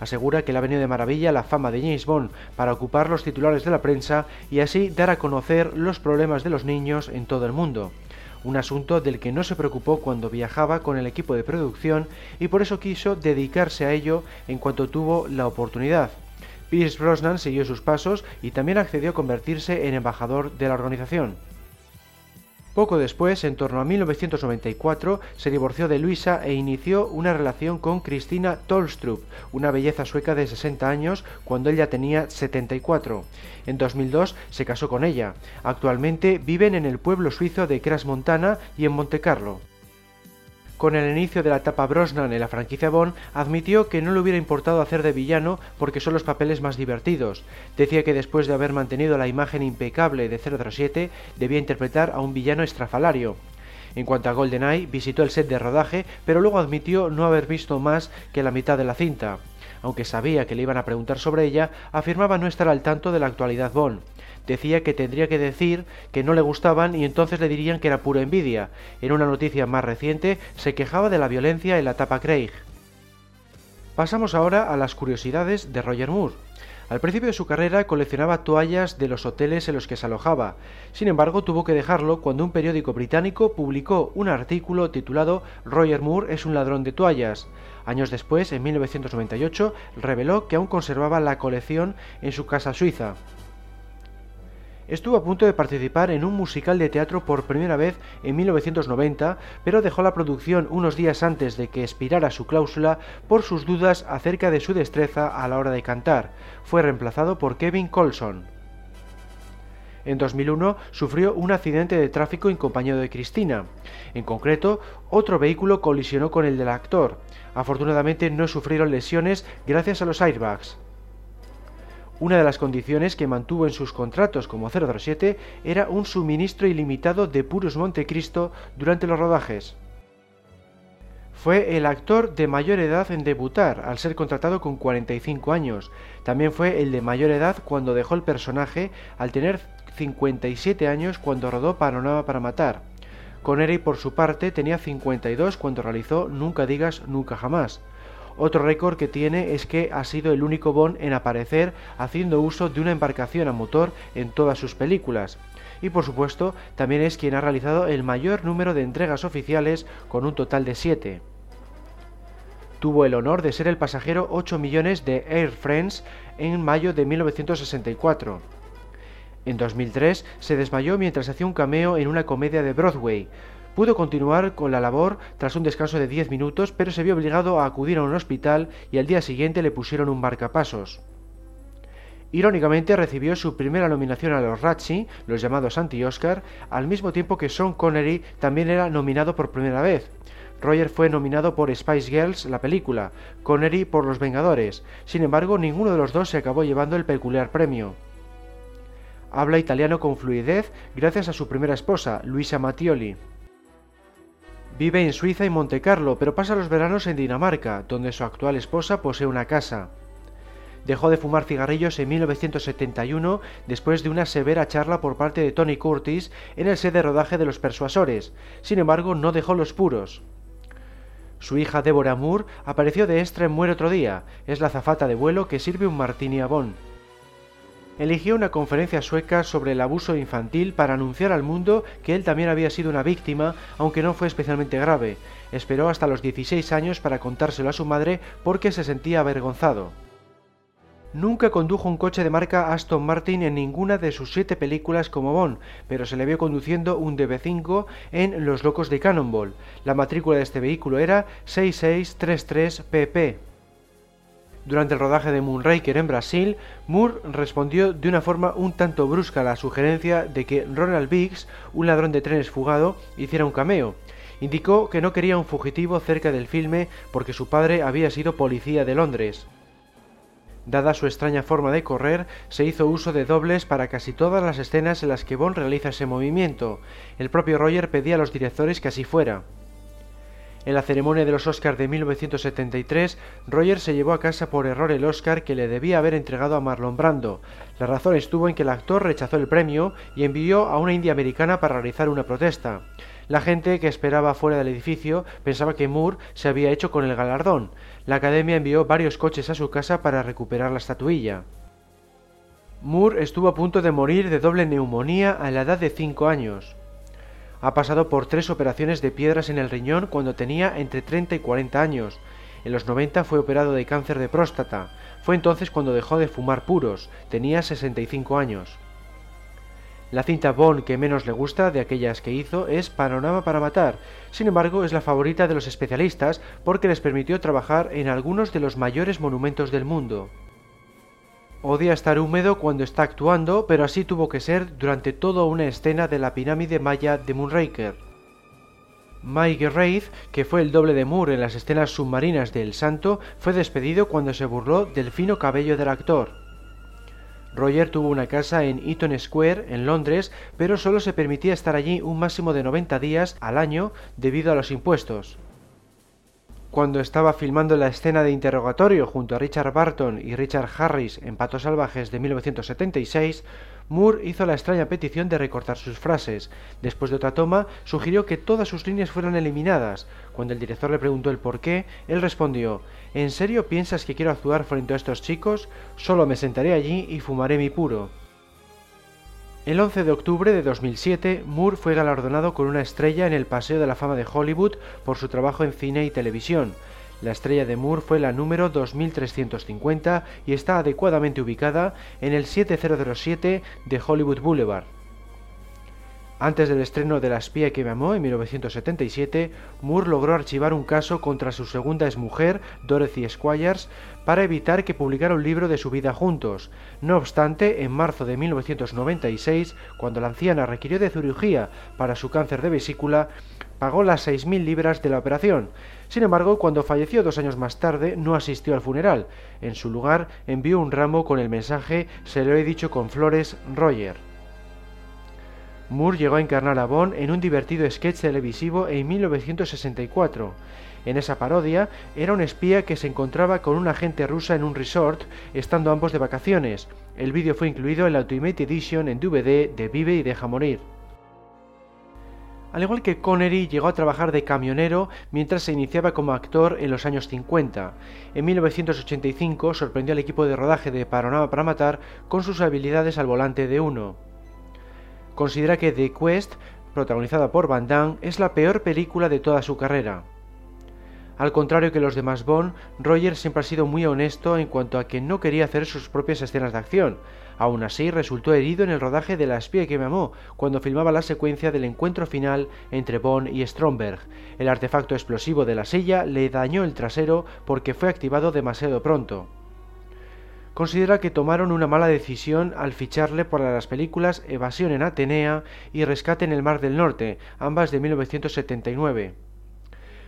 asegura que le ha venido de maravilla la fama de James Bond para ocupar los titulares de la prensa y así dar a conocer los problemas de los niños en todo el mundo un asunto del que no se preocupó cuando viajaba con el equipo de producción y por eso quiso dedicarse a ello en cuanto tuvo la oportunidad. Pierce Brosnan siguió sus pasos y también accedió a convertirse en embajador de la organización. Poco después, en torno a 1994, se divorció de Luisa e inició una relación con Cristina Tolstrup, una belleza sueca de 60 años, cuando ella tenía 74. En 2002 se casó con ella. Actualmente viven en el pueblo suizo de Cras Montana y en Montecarlo. Con el inicio de la etapa Brosnan en la franquicia Bond, admitió que no le hubiera importado hacer de villano porque son los papeles más divertidos. Decía que después de haber mantenido la imagen impecable de 007, debía interpretar a un villano estrafalario. En cuanto a GoldenEye, visitó el set de rodaje, pero luego admitió no haber visto más que la mitad de la cinta. Aunque sabía que le iban a preguntar sobre ella, afirmaba no estar al tanto de la actualidad Bond decía que tendría que decir que no le gustaban y entonces le dirían que era pura envidia. En una noticia más reciente se quejaba de la violencia en la etapa Craig. Pasamos ahora a las curiosidades de Roger Moore. Al principio de su carrera coleccionaba toallas de los hoteles en los que se alojaba. Sin embargo, tuvo que dejarlo cuando un periódico británico publicó un artículo titulado Roger Moore es un ladrón de toallas. Años después, en 1998, reveló que aún conservaba la colección en su casa suiza. Estuvo a punto de participar en un musical de teatro por primera vez en 1990, pero dejó la producción unos días antes de que expirara su cláusula por sus dudas acerca de su destreza a la hora de cantar. Fue reemplazado por Kevin Colson. En 2001 sufrió un accidente de tráfico en compañía de Cristina. En concreto, otro vehículo colisionó con el del actor. Afortunadamente no sufrieron lesiones gracias a los airbags. Una de las condiciones que mantuvo en sus contratos como 007 era un suministro ilimitado de puros Montecristo durante los rodajes. Fue el actor de mayor edad en debutar, al ser contratado con 45 años. También fue el de mayor edad cuando dejó el personaje, al tener 57 años cuando rodó Panorama para Matar. Connery por su parte tenía 52 cuando realizó Nunca digas nunca jamás. Otro récord que tiene es que ha sido el único Bond en aparecer haciendo uso de una embarcación a motor en todas sus películas. Y por supuesto, también es quien ha realizado el mayor número de entregas oficiales con un total de 7. Tuvo el honor de ser el pasajero 8 millones de Air France en mayo de 1964. En 2003 se desmayó mientras hacía un cameo en una comedia de Broadway, Pudo continuar con la labor tras un descanso de 10 minutos, pero se vio obligado a acudir a un hospital y al día siguiente le pusieron un marcapasos. Irónicamente recibió su primera nominación a los Razzie, los llamados anti-Oscar, al mismo tiempo que Sean Connery también era nominado por primera vez. Roger fue nominado por Spice Girls, la película, Connery por Los Vengadores. Sin embargo, ninguno de los dos se acabó llevando el peculiar premio. Habla italiano con fluidez gracias a su primera esposa, Luisa Mattioli. Vive en Suiza y Monte Carlo, pero pasa los veranos en Dinamarca, donde su actual esposa posee una casa. Dejó de fumar cigarrillos en 1971 después de una severa charla por parte de Tony Curtis en el set de rodaje de Los Persuasores. Sin embargo, no dejó los puros. Su hija Deborah Moore apareció de extra en Muere otro día. Es la zafata de vuelo que sirve un martini a eligió una conferencia sueca sobre el abuso infantil para anunciar al mundo que él también había sido una víctima, aunque no fue especialmente grave. Esperó hasta los 16 años para contárselo a su madre porque se sentía avergonzado. Nunca condujo un coche de marca Aston Martin en ninguna de sus siete películas como Bond, pero se le vio conduciendo un DB5 en Los Locos de Cannonball. La matrícula de este vehículo era 6633PP. Durante el rodaje de Moonraker en Brasil, Moore respondió de una forma un tanto brusca a la sugerencia de que Ronald Biggs, un ladrón de trenes fugado, hiciera un cameo. Indicó que no quería un fugitivo cerca del filme porque su padre había sido policía de Londres. Dada su extraña forma de correr, se hizo uso de dobles para casi todas las escenas en las que Bond realiza ese movimiento. El propio Roger pedía a los directores que así fuera. En la ceremonia de los Oscars de 1973, Roger se llevó a casa por error el Oscar que le debía haber entregado a Marlon Brando. La razón estuvo en que el actor rechazó el premio y envió a una india americana para realizar una protesta. La gente que esperaba fuera del edificio pensaba que Moore se había hecho con el galardón. La academia envió varios coches a su casa para recuperar la estatuilla. Moore estuvo a punto de morir de doble neumonía a la edad de 5 años. Ha pasado por tres operaciones de piedras en el riñón cuando tenía entre 30 y 40 años. En los 90 fue operado de cáncer de próstata. Fue entonces cuando dejó de fumar puros. Tenía 65 años. La cinta Bond que menos le gusta de aquellas que hizo es Panorama para Matar. Sin embargo, es la favorita de los especialistas porque les permitió trabajar en algunos de los mayores monumentos del mundo. Odia estar húmedo cuando está actuando, pero así tuvo que ser durante toda una escena de la pirámide maya de Moonraker. Mike Wraith, que fue el doble de Moore en las escenas submarinas de El Santo, fue despedido cuando se burló del fino cabello del actor. Roger tuvo una casa en Eaton Square, en Londres, pero solo se permitía estar allí un máximo de 90 días al año debido a los impuestos. Cuando estaba filmando la escena de interrogatorio junto a Richard Barton y Richard Harris en Patos Salvajes de 1976, Moore hizo la extraña petición de recortar sus frases. Después de otra toma, sugirió que todas sus líneas fueran eliminadas. Cuando el director le preguntó el por qué, él respondió ¿En serio piensas que quiero actuar frente a estos chicos? Solo me sentaré allí y fumaré mi puro. El 11 de octubre de 2007, Moore fue galardonado con una estrella en el Paseo de la Fama de Hollywood por su trabajo en cine y televisión. La estrella de Moore fue la número 2350 y está adecuadamente ubicada en el 7007 de Hollywood Boulevard. Antes del estreno de La espía que me amó en 1977, Moore logró archivar un caso contra su segunda exmujer, Dorothy Squires, para evitar que publicara un libro de su vida juntos. No obstante, en marzo de 1996, cuando la anciana requirió de cirugía para su cáncer de vesícula, pagó las 6.000 libras de la operación. Sin embargo, cuando falleció dos años más tarde, no asistió al funeral. En su lugar, envió un ramo con el mensaje Se lo he dicho con flores, Roger. Moore llegó a encarnar a Bond en un divertido sketch televisivo en 1964. En esa parodia era un espía que se encontraba con una agente rusa en un resort, estando ambos de vacaciones. El vídeo fue incluido en la Ultimate Edition en DVD de Vive y Deja Morir. Al igual que Connery, llegó a trabajar de camionero mientras se iniciaba como actor en los años 50. En 1985 sorprendió al equipo de rodaje de Panorama para Matar con sus habilidades al volante de uno. Considera que The Quest, protagonizada por Van Damme, es la peor película de toda su carrera. Al contrario que los demás Bond, Roger siempre ha sido muy honesto en cuanto a que no quería hacer sus propias escenas de acción. Aún así, resultó herido en el rodaje de La espía que me amó, cuando filmaba la secuencia del encuentro final entre Bond y Stromberg. El artefacto explosivo de la silla le dañó el trasero porque fue activado demasiado pronto. Considera que tomaron una mala decisión al ficharle para las películas Evasión en Atenea y Rescate en el Mar del Norte, ambas de 1979.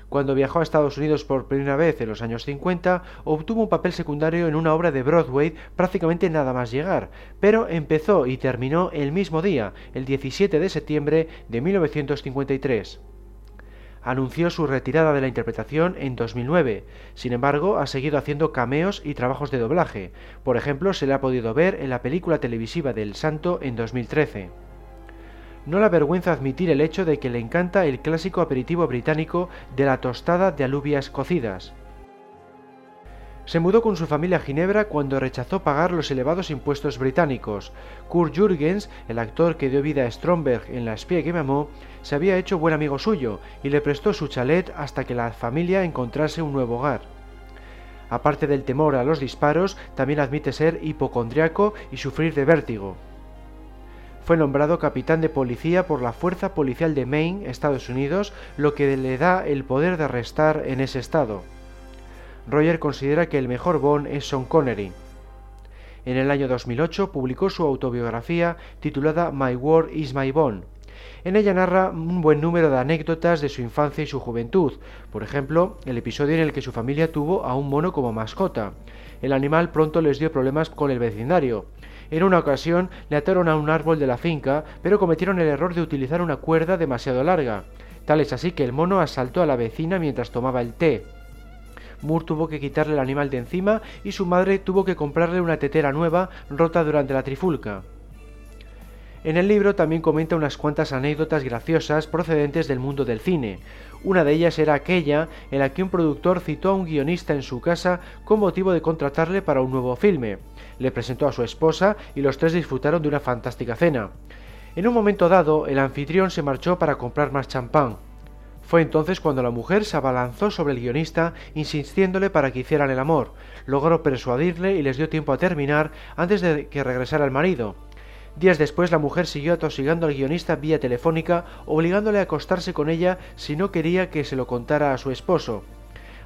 Cuando viajó a Estados Unidos por primera vez en los años 50, obtuvo un papel secundario en una obra de Broadway prácticamente nada más llegar, pero empezó y terminó el mismo día, el 17 de septiembre de 1953 anunció su retirada de la interpretación en 2009. Sin embargo, ha seguido haciendo cameos y trabajos de doblaje. Por ejemplo, se le ha podido ver en la película televisiva del Santo en 2013 no le avergüenza admitir el hecho de que le encanta el clásico aperitivo británico de la tostada de alubias cocidas. Se mudó con su familia a Ginebra cuando rechazó pagar los elevados impuestos británicos. Kurt Jürgens, el actor que dio vida a Stromberg en La espía que me amó, se había hecho buen amigo suyo y le prestó su chalet hasta que la familia encontrase un nuevo hogar. Aparte del temor a los disparos, también admite ser hipocondriaco y sufrir de vértigo. Fue nombrado capitán de policía por la Fuerza Policial de Maine, Estados Unidos, lo que le da el poder de arrestar en ese estado. Roger considera que el mejor Bond es Sean Connery. En el año 2008 publicó su autobiografía titulada My World is My Bond. En ella narra un buen número de anécdotas de su infancia y su juventud, por ejemplo, el episodio en el que su familia tuvo a un mono como mascota. El animal pronto les dio problemas con el vecindario. En una ocasión le ataron a un árbol de la finca, pero cometieron el error de utilizar una cuerda demasiado larga. Tal es así que el mono asaltó a la vecina mientras tomaba el té. Moore tuvo que quitarle el animal de encima y su madre tuvo que comprarle una tetera nueva rota durante la trifulca. En el libro también comenta unas cuantas anécdotas graciosas procedentes del mundo del cine. Una de ellas era aquella en la que un productor citó a un guionista en su casa con motivo de contratarle para un nuevo filme. Le presentó a su esposa y los tres disfrutaron de una fantástica cena. En un momento dado, el anfitrión se marchó para comprar más champán. Fue entonces cuando la mujer se abalanzó sobre el guionista insistiéndole para que hicieran el amor. Logró persuadirle y les dio tiempo a terminar antes de que regresara el marido. Días después la mujer siguió atosigando al guionista vía telefónica, obligándole a acostarse con ella si no quería que se lo contara a su esposo.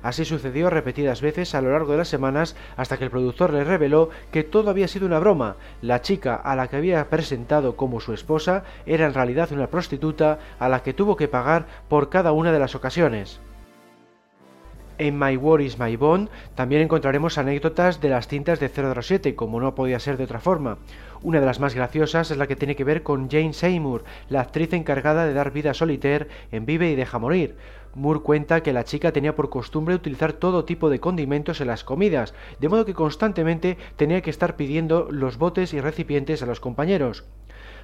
Así sucedió repetidas veces a lo largo de las semanas hasta que el productor le reveló que todo había sido una broma. La chica a la que había presentado como su esposa era en realidad una prostituta a la que tuvo que pagar por cada una de las ocasiones. En My War is My Bond también encontraremos anécdotas de las cintas de 007, como no podía ser de otra forma. Una de las más graciosas es la que tiene que ver con Jane Seymour, la actriz encargada de dar vida a Solitaire en Vive y Deja Morir. Moore cuenta que la chica tenía por costumbre utilizar todo tipo de condimentos en las comidas, de modo que constantemente tenía que estar pidiendo los botes y recipientes a los compañeros.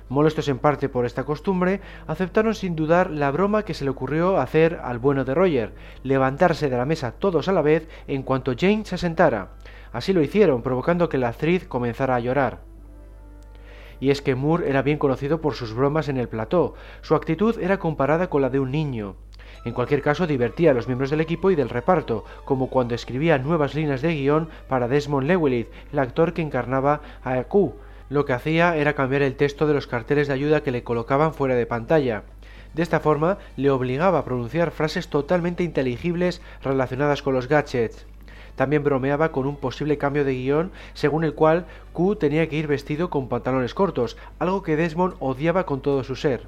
Molestos en parte por esta costumbre, aceptaron sin dudar la broma que se le ocurrió hacer al bueno de Roger, levantarse de la mesa todos a la vez en cuanto Jane se sentara. Así lo hicieron, provocando que la actriz comenzara a llorar. Y es que Moore era bien conocido por sus bromas en el plató, su actitud era comparada con la de un niño. En cualquier caso, divertía a los miembros del equipo y del reparto, como cuando escribía nuevas líneas de guion para Desmond Llewellyn, el actor que encarnaba a Q, lo que hacía era cambiar el texto de los carteles de ayuda que le colocaban fuera de pantalla. De esta forma le obligaba a pronunciar frases totalmente inteligibles relacionadas con los gadgets. También bromeaba con un posible cambio de guion según el cual Q tenía que ir vestido con pantalones cortos, algo que Desmond odiaba con todo su ser.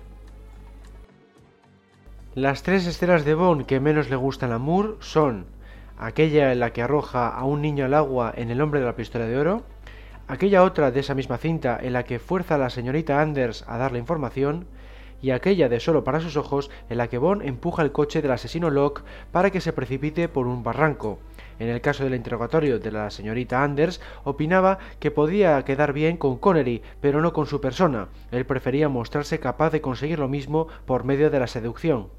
Las tres escenas de Bond que menos le gustan a Moore son aquella en la que arroja a un niño al agua en El hombre de la pistola de oro, aquella otra de esa misma cinta en la que fuerza a la señorita Anders a dar la información, y aquella de Solo para sus ojos, en la que Bond empuja el coche del asesino Locke para que se precipite por un barranco. En el caso del interrogatorio de la señorita Anders, opinaba que podía quedar bien con Connery, pero no con su persona. Él prefería mostrarse capaz de conseguir lo mismo por medio de la seducción.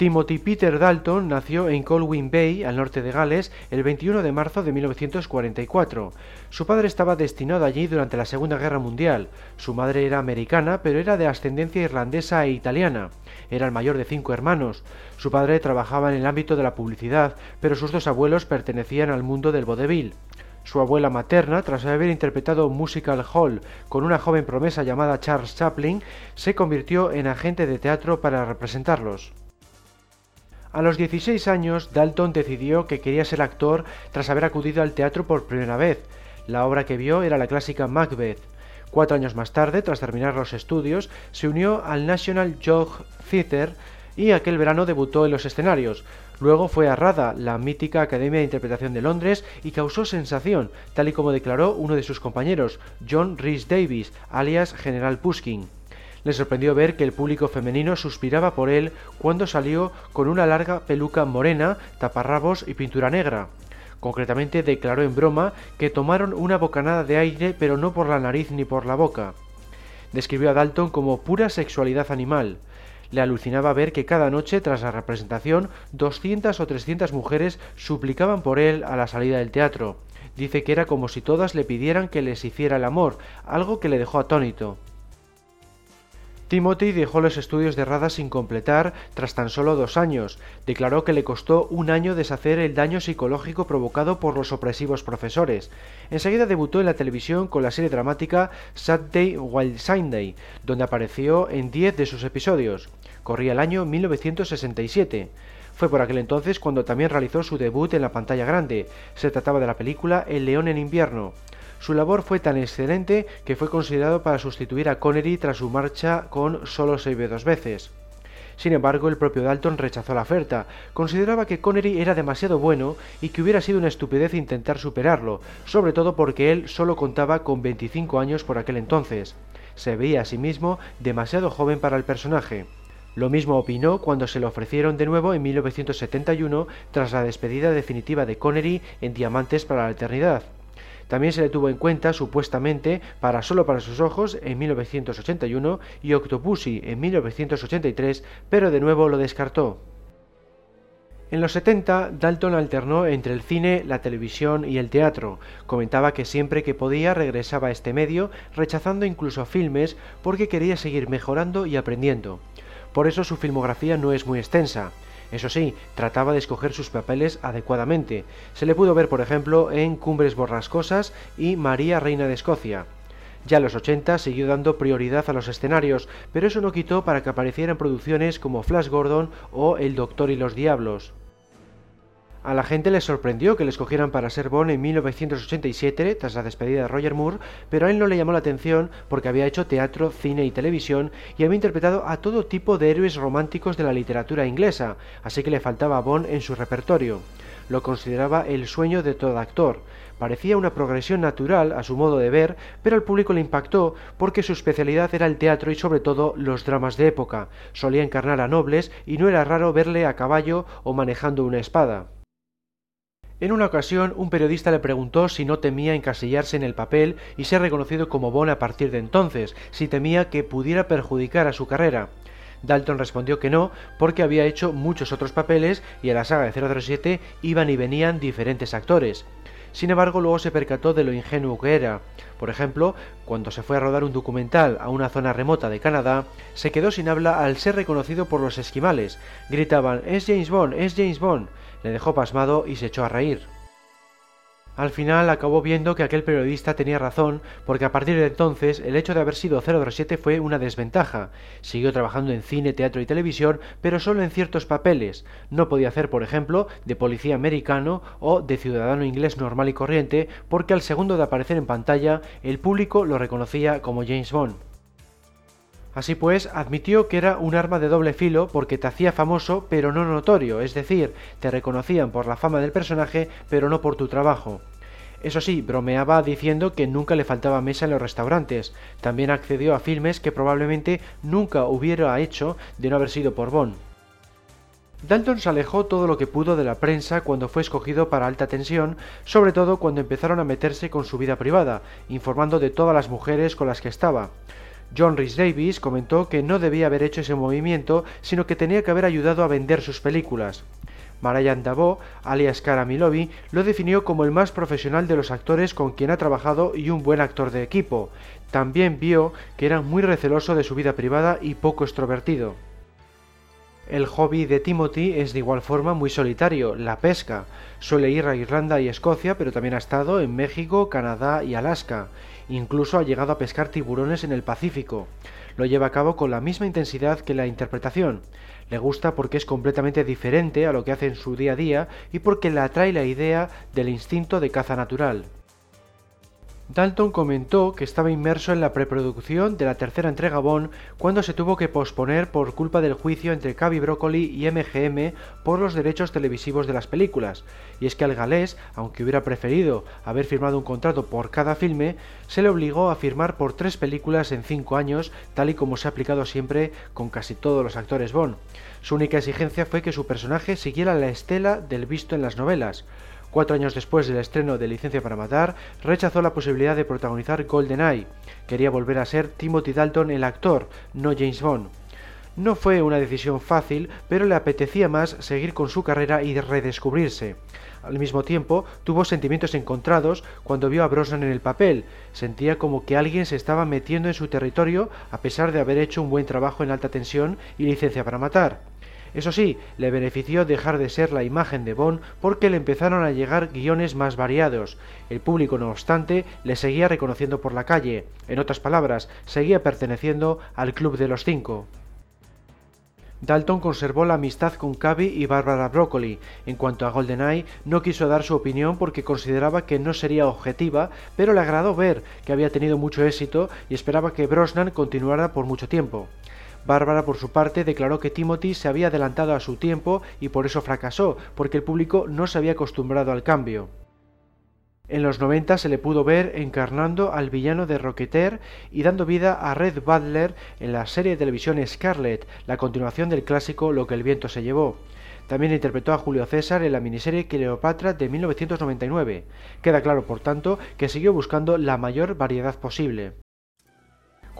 Timothy Peter Dalton nació en Colwyn Bay, al norte de Gales, el 21 de marzo de 1944. Su padre estaba destinado allí durante la Segunda Guerra Mundial. Su madre era americana, pero era de ascendencia irlandesa e italiana. Era el mayor de cinco hermanos. Su padre trabajaba en el ámbito de la publicidad, pero sus dos abuelos pertenecían al mundo del vodevil. Su abuela materna, tras haber interpretado Musical Hall con una joven promesa llamada Charles Chaplin, se convirtió en agente de teatro para representarlos. A los 16 años, Dalton decidió que quería ser actor tras haber acudido al teatro por primera vez. La obra que vio era la clásica Macbeth. Cuatro años más tarde, tras terminar los estudios, se unió al National Youth Theatre y aquel verano debutó en los escenarios. Luego fue a RADA, la mítica Academia de Interpretación de Londres, y causó sensación, tal y como declaró uno de sus compañeros, John Rhys Davis, alias General Pushkin. Le sorprendió ver que el público femenino suspiraba por él cuando salió con una larga peluca morena, taparrabos y pintura negra. Concretamente declaró en broma que tomaron una bocanada de aire pero no por la nariz ni por la boca. Describió a Dalton como pura sexualidad animal. Le alucinaba ver que cada noche tras la representación 200 o 300 mujeres suplicaban por él a la salida del teatro. Dice que era como si todas le pidieran que les hiciera el amor, algo que le dejó atónito. Timothy dejó los estudios de Rada sin completar tras tan solo dos años. Declaró que le costó un año deshacer el daño psicológico provocado por los opresivos profesores. Enseguida debutó en la televisión con la serie dramática Saturday Wild Sunday, donde apareció en 10 de sus episodios. Corría el año 1967. Fue por aquel entonces cuando también realizó su debut en la pantalla grande. Se trataba de la película El león en invierno. Su labor fue tan excelente que fue considerado para sustituir a Connery tras su marcha con Solo se ve dos veces. Sin embargo, el propio Dalton rechazó la oferta. Consideraba que Connery era demasiado bueno y que hubiera sido una estupidez intentar superarlo, sobre todo porque él solo contaba con 25 años por aquel entonces. Se veía a sí mismo demasiado joven para el personaje. Lo mismo opinó cuando se le ofrecieron de nuevo en 1971 tras la despedida definitiva de Connery en Diamantes para la Eternidad. También se le tuvo en cuenta, supuestamente, para Solo para sus ojos en 1981 y Octopussy en 1983, pero de nuevo lo descartó. En los 70, Dalton alternó entre el cine, la televisión y el teatro. Comentaba que siempre que podía regresaba a este medio, rechazando incluso filmes porque quería seguir mejorando y aprendiendo. Por eso su filmografía no es muy extensa. Eso sí, trataba de escoger sus papeles adecuadamente. Se le pudo ver, por ejemplo, en Cumbres Borrascosas y María Reina de Escocia. Ya en los 80 siguió dando prioridad a los escenarios, pero eso no quitó para que apareciera en producciones como Flash Gordon o El Doctor y los Diablos. A la gente le sorprendió que le escogieran para ser Bond en 1987, tras la despedida de Roger Moore, pero a él no le llamó la atención porque había hecho teatro, cine y televisión y había interpretado a todo tipo de héroes románticos de la literatura inglesa, así que le faltaba Bond en su repertorio. Lo consideraba el sueño de todo actor. Parecía una progresión natural a su modo de ver, pero al público le impactó porque su especialidad era el teatro y sobre todo los dramas de época. Solía encarnar a nobles y no era raro verle a caballo o manejando una espada. En una ocasión, un periodista le preguntó si no temía encasillarse en el papel y ser reconocido como Bond a partir de entonces, si temía que pudiera perjudicar a su carrera. Dalton respondió que no, porque había hecho muchos otros papeles y en la saga de 007 iban y venían diferentes actores. Sin embargo, luego se percató de lo ingenuo que era. Por ejemplo, cuando se fue a rodar un documental a una zona remota de Canadá, se quedó sin habla al ser reconocido por los esquimales. Gritaban, es James Bond, es James Bond le dejó pasmado y se echó a reír. Al final acabó viendo que aquel periodista tenía razón, porque a partir de entonces el hecho de haber sido 007 fue una desventaja. Siguió trabajando en cine, teatro y televisión, pero solo en ciertos papeles. No podía hacer, por ejemplo, de policía americano o de ciudadano inglés normal y corriente, porque al segundo de aparecer en pantalla el público lo reconocía como James Bond. Así pues, admitió que era un arma de doble filo porque te hacía famoso pero no notorio, es decir, te reconocían por la fama del personaje pero no por tu trabajo. Eso sí, bromeaba diciendo que nunca le faltaba mesa en los restaurantes. También accedió a filmes que probablemente nunca hubiera hecho de no haber sido por Bond. Dalton se alejó todo lo que pudo de la prensa cuando fue escogido para alta tensión, sobre todo cuando empezaron a meterse con su vida privada, informando de todas las mujeres con las que estaba. John Rhys Davis comentó que no debía haber hecho ese movimiento, sino que tenía que haber ayudado a vender sus películas. Marian Davo, alias Cara Milovi, lo definió como el más profesional de los actores con quien ha trabajado y un buen actor de equipo. También vio que era muy receloso de su vida privada y poco extrovertido. El hobby de Timothy es de igual forma muy solitario, la pesca. Suele ir a Irlanda y Escocia, pero también ha estado en México, Canadá y Alaska. Incluso ha llegado a pescar tiburones en el Pacífico. Lo lleva a cabo con la misma intensidad que la interpretación. Le gusta porque es completamente diferente a lo que hace en su día a día y porque le atrae la idea del instinto de caza natural. Dalton comentó que estaba inmerso en la preproducción de la tercera entrega Bond cuando se tuvo que posponer por culpa del juicio entre Cavi Broccoli y MGM por los derechos televisivos de las películas, y es que al galés, aunque hubiera preferido haber firmado un contrato por cada filme, se le obligó a firmar por tres películas en cinco años, tal y como se ha aplicado siempre con casi todos los actores Bond. Su única exigencia fue que su personaje siguiera la estela del visto en las novelas, Cuatro años después del estreno de Licencia para Matar, rechazó la posibilidad de protagonizar GoldenEye. Quería volver a ser Timothy Dalton el actor, no James Bond. No fue una decisión fácil, pero le apetecía más seguir con su carrera y redescubrirse. Al mismo tiempo, tuvo sentimientos encontrados cuando vio a Brosnan en el papel. Sentía como que alguien se estaba metiendo en su territorio a pesar de haber hecho un buen trabajo en alta tensión y licencia para matar. Eso sí, le benefició dejar de ser la imagen de Bond porque le empezaron a llegar guiones más variados. El público, no obstante, le seguía reconociendo por la calle. En otras palabras, seguía perteneciendo al Club de los Cinco. Dalton conservó la amistad con Cavi y Barbara Broccoli. En cuanto a GoldenEye, no quiso dar su opinión porque consideraba que no sería objetiva, pero le agradó ver que había tenido mucho éxito y esperaba que Brosnan continuara por mucho tiempo. Bárbara, por su parte, declaró que Timothy se había adelantado a su tiempo y por eso fracasó, porque el público no se había acostumbrado al cambio. En los 90 se le pudo ver encarnando al villano de Rocketeer y dando vida a Red Butler en la serie de televisión Scarlet, la continuación del clásico Lo que el viento se llevó. También interpretó a Julio César en la miniserie Cleopatra de 1999. Queda claro, por tanto, que siguió buscando la mayor variedad posible.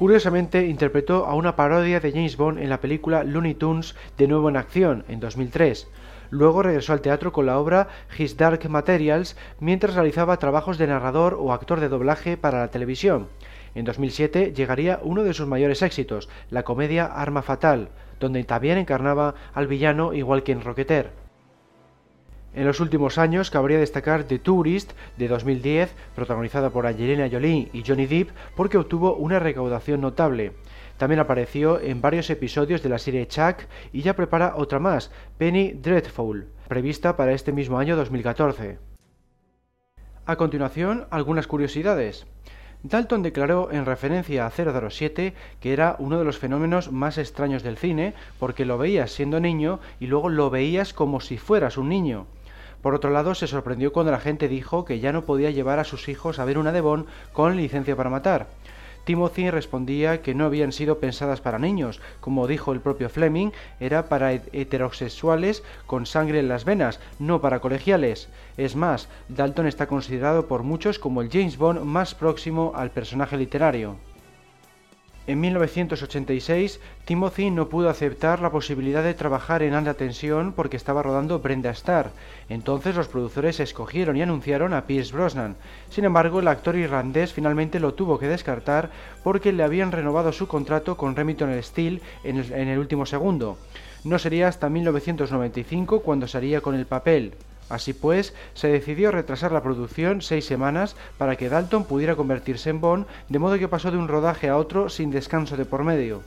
Curiosamente, interpretó a una parodia de James Bond en la película Looney Tunes de nuevo en acción, en 2003. Luego regresó al teatro con la obra His Dark Materials mientras realizaba trabajos de narrador o actor de doblaje para la televisión. En 2007 llegaría uno de sus mayores éxitos, la comedia Arma Fatal, donde también encarnaba al villano igual que en Rocketeer. En los últimos años cabría destacar The Tourist de 2010, protagonizada por Angelina Jolie y Johnny Depp, porque obtuvo una recaudación notable. También apareció en varios episodios de la serie Chuck y ya prepara otra más, Penny Dreadful, prevista para este mismo año 2014. A continuación, algunas curiosidades. Dalton declaró en referencia a 007 que era uno de los fenómenos más extraños del cine porque lo veías siendo niño y luego lo veías como si fueras un niño. Por otro lado, se sorprendió cuando la gente dijo que ya no podía llevar a sus hijos a ver una de con licencia para matar. Timothy respondía que no habían sido pensadas para niños, como dijo el propio Fleming, era para heterosexuales con sangre en las venas, no para colegiales. Es más, Dalton está considerado por muchos como el James Bond más próximo al personaje literario. En 1986, Timothy no pudo aceptar la posibilidad de trabajar en alta tensión porque estaba rodando Brenda Starr. Entonces los productores escogieron y anunciaron a Pierce Brosnan. Sin embargo, el actor irlandés finalmente lo tuvo que descartar porque le habían renovado su contrato con Remington Steel en el, en el último segundo. No sería hasta 1995 cuando salía con el papel. Así pues, se decidió retrasar la producción seis semanas para que Dalton pudiera convertirse en Bond, de modo que pasó de un rodaje a otro sin descanso de por medio.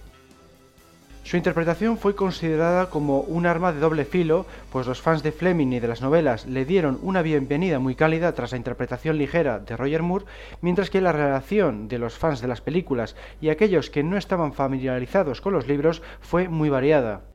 Su interpretación fue considerada como un arma de doble filo, pues los fans de Fleming y de las novelas le dieron una bienvenida muy cálida tras la interpretación ligera de Roger Moore, mientras que la relación de los fans de las películas y aquellos que no estaban familiarizados con los libros fue muy variada.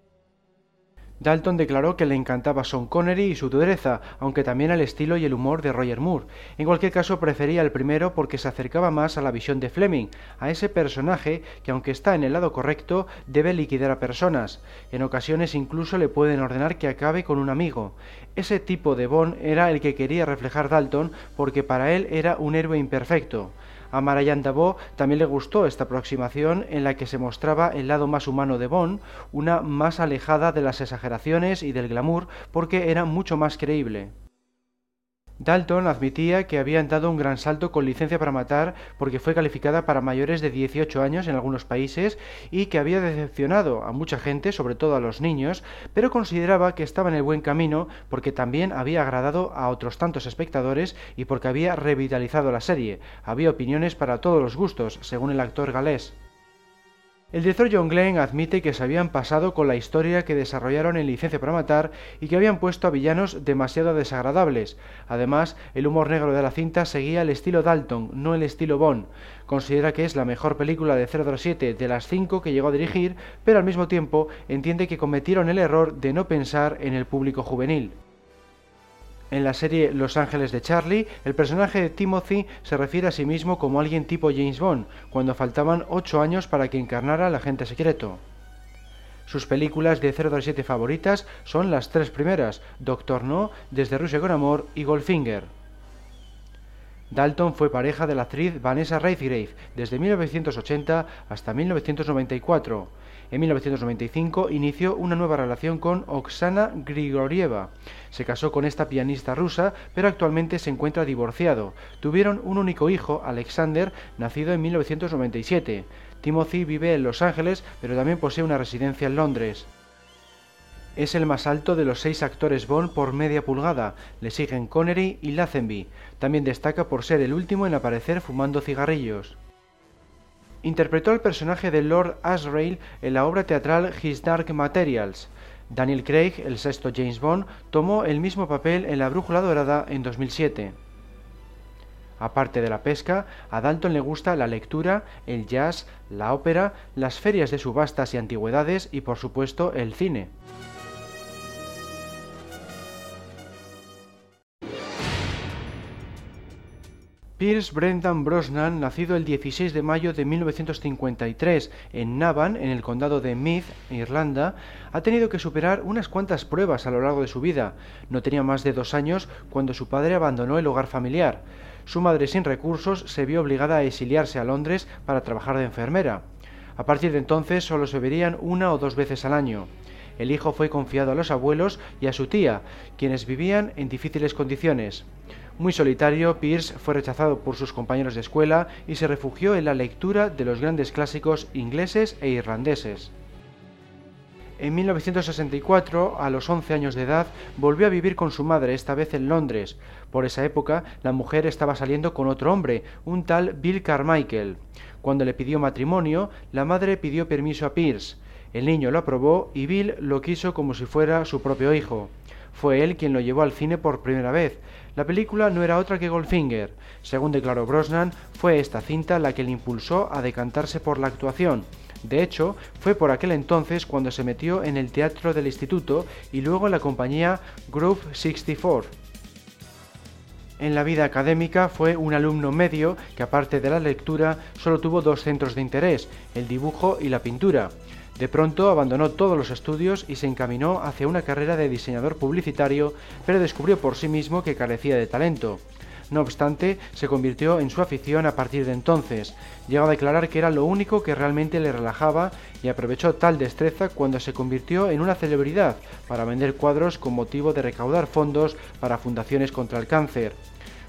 Dalton declaró que le encantaba Sean Connery y su dureza, aunque también el estilo y el humor de Roger Moore. En cualquier caso, prefería el primero porque se acercaba más a la visión de Fleming, a ese personaje que, aunque está en el lado correcto, debe liquidar a personas. En ocasiones incluso le pueden ordenar que acabe con un amigo. Ese tipo de Bond era el que quería reflejar Dalton porque para él era un héroe imperfecto. A Marianne Dabo también le gustó esta aproximación en la que se mostraba el lado más humano de Bond, una más alejada de las exageraciones y del glamour porque era mucho más creíble. Dalton admitía que habían dado un gran salto con licencia para matar porque fue calificada para mayores de 18 años en algunos países y que había decepcionado a mucha gente, sobre todo a los niños, pero consideraba que estaba en el buen camino porque también había agradado a otros tantos espectadores y porque había revitalizado la serie. Había opiniones para todos los gustos, según el actor galés. El director John Glenn admite que se habían pasado con la historia que desarrollaron en Licencia para Matar y que habían puesto a villanos demasiado desagradables. Además, el humor negro de la cinta seguía el estilo Dalton, no el estilo Bond. Considera que es la mejor película de 007 de las cinco que llegó a dirigir, pero al mismo tiempo entiende que cometieron el error de no pensar en el público juvenil. En la serie Los Ángeles de Charlie, el personaje de Timothy se refiere a sí mismo como alguien tipo James Bond, cuando faltaban 8 años para que encarnara al agente secreto. Sus películas de 007 favoritas son las tres primeras, Doctor No, Desde Rusia con Amor y Goldfinger. Dalton fue pareja de la actriz Vanessa Redgrave desde 1980 hasta 1994. En 1995 inició una nueva relación con Oksana Grigorieva. Se casó con esta pianista rusa, pero actualmente se encuentra divorciado. Tuvieron un único hijo, Alexander, nacido en 1997. Timothy vive en Los Ángeles, pero también posee una residencia en Londres. Es el más alto de los seis actores Bond por media pulgada. Le siguen Connery y Lazenby. También destaca por ser el último en aparecer fumando cigarrillos. Interpretó al personaje de Lord Asriel en la obra teatral His Dark Materials. Daniel Craig, el sexto James Bond, tomó el mismo papel en La Brújula Dorada en 2007. Aparte de la pesca, a Dalton le gusta la lectura, el jazz, la ópera, las ferias de subastas y antigüedades y por supuesto el cine. Pierce Brendan Brosnan, nacido el 16 de mayo de 1953 en Navan, en el condado de Meath, Irlanda, ha tenido que superar unas cuantas pruebas a lo largo de su vida. No tenía más de dos años cuando su padre abandonó el hogar familiar. Su madre, sin recursos, se vio obligada a exiliarse a Londres para trabajar de enfermera. A partir de entonces solo se verían una o dos veces al año. El hijo fue confiado a los abuelos y a su tía, quienes vivían en difíciles condiciones. Muy solitario, Pierce fue rechazado por sus compañeros de escuela y se refugió en la lectura de los grandes clásicos ingleses e irlandeses. En 1964, a los 11 años de edad, volvió a vivir con su madre, esta vez en Londres. Por esa época, la mujer estaba saliendo con otro hombre, un tal Bill Carmichael. Cuando le pidió matrimonio, la madre pidió permiso a Pierce. El niño lo aprobó y Bill lo quiso como si fuera su propio hijo. Fue él quien lo llevó al cine por primera vez. La película no era otra que Goldfinger. Según declaró Brosnan, fue esta cinta la que le impulsó a decantarse por la actuación. De hecho, fue por aquel entonces cuando se metió en el teatro del instituto y luego en la compañía Groove 64. En la vida académica fue un alumno medio que aparte de la lectura solo tuvo dos centros de interés, el dibujo y la pintura. De pronto abandonó todos los estudios y se encaminó hacia una carrera de diseñador publicitario, pero descubrió por sí mismo que carecía de talento. No obstante, se convirtió en su afición a partir de entonces. Llegó a declarar que era lo único que realmente le relajaba y aprovechó tal destreza cuando se convirtió en una celebridad para vender cuadros con motivo de recaudar fondos para fundaciones contra el cáncer.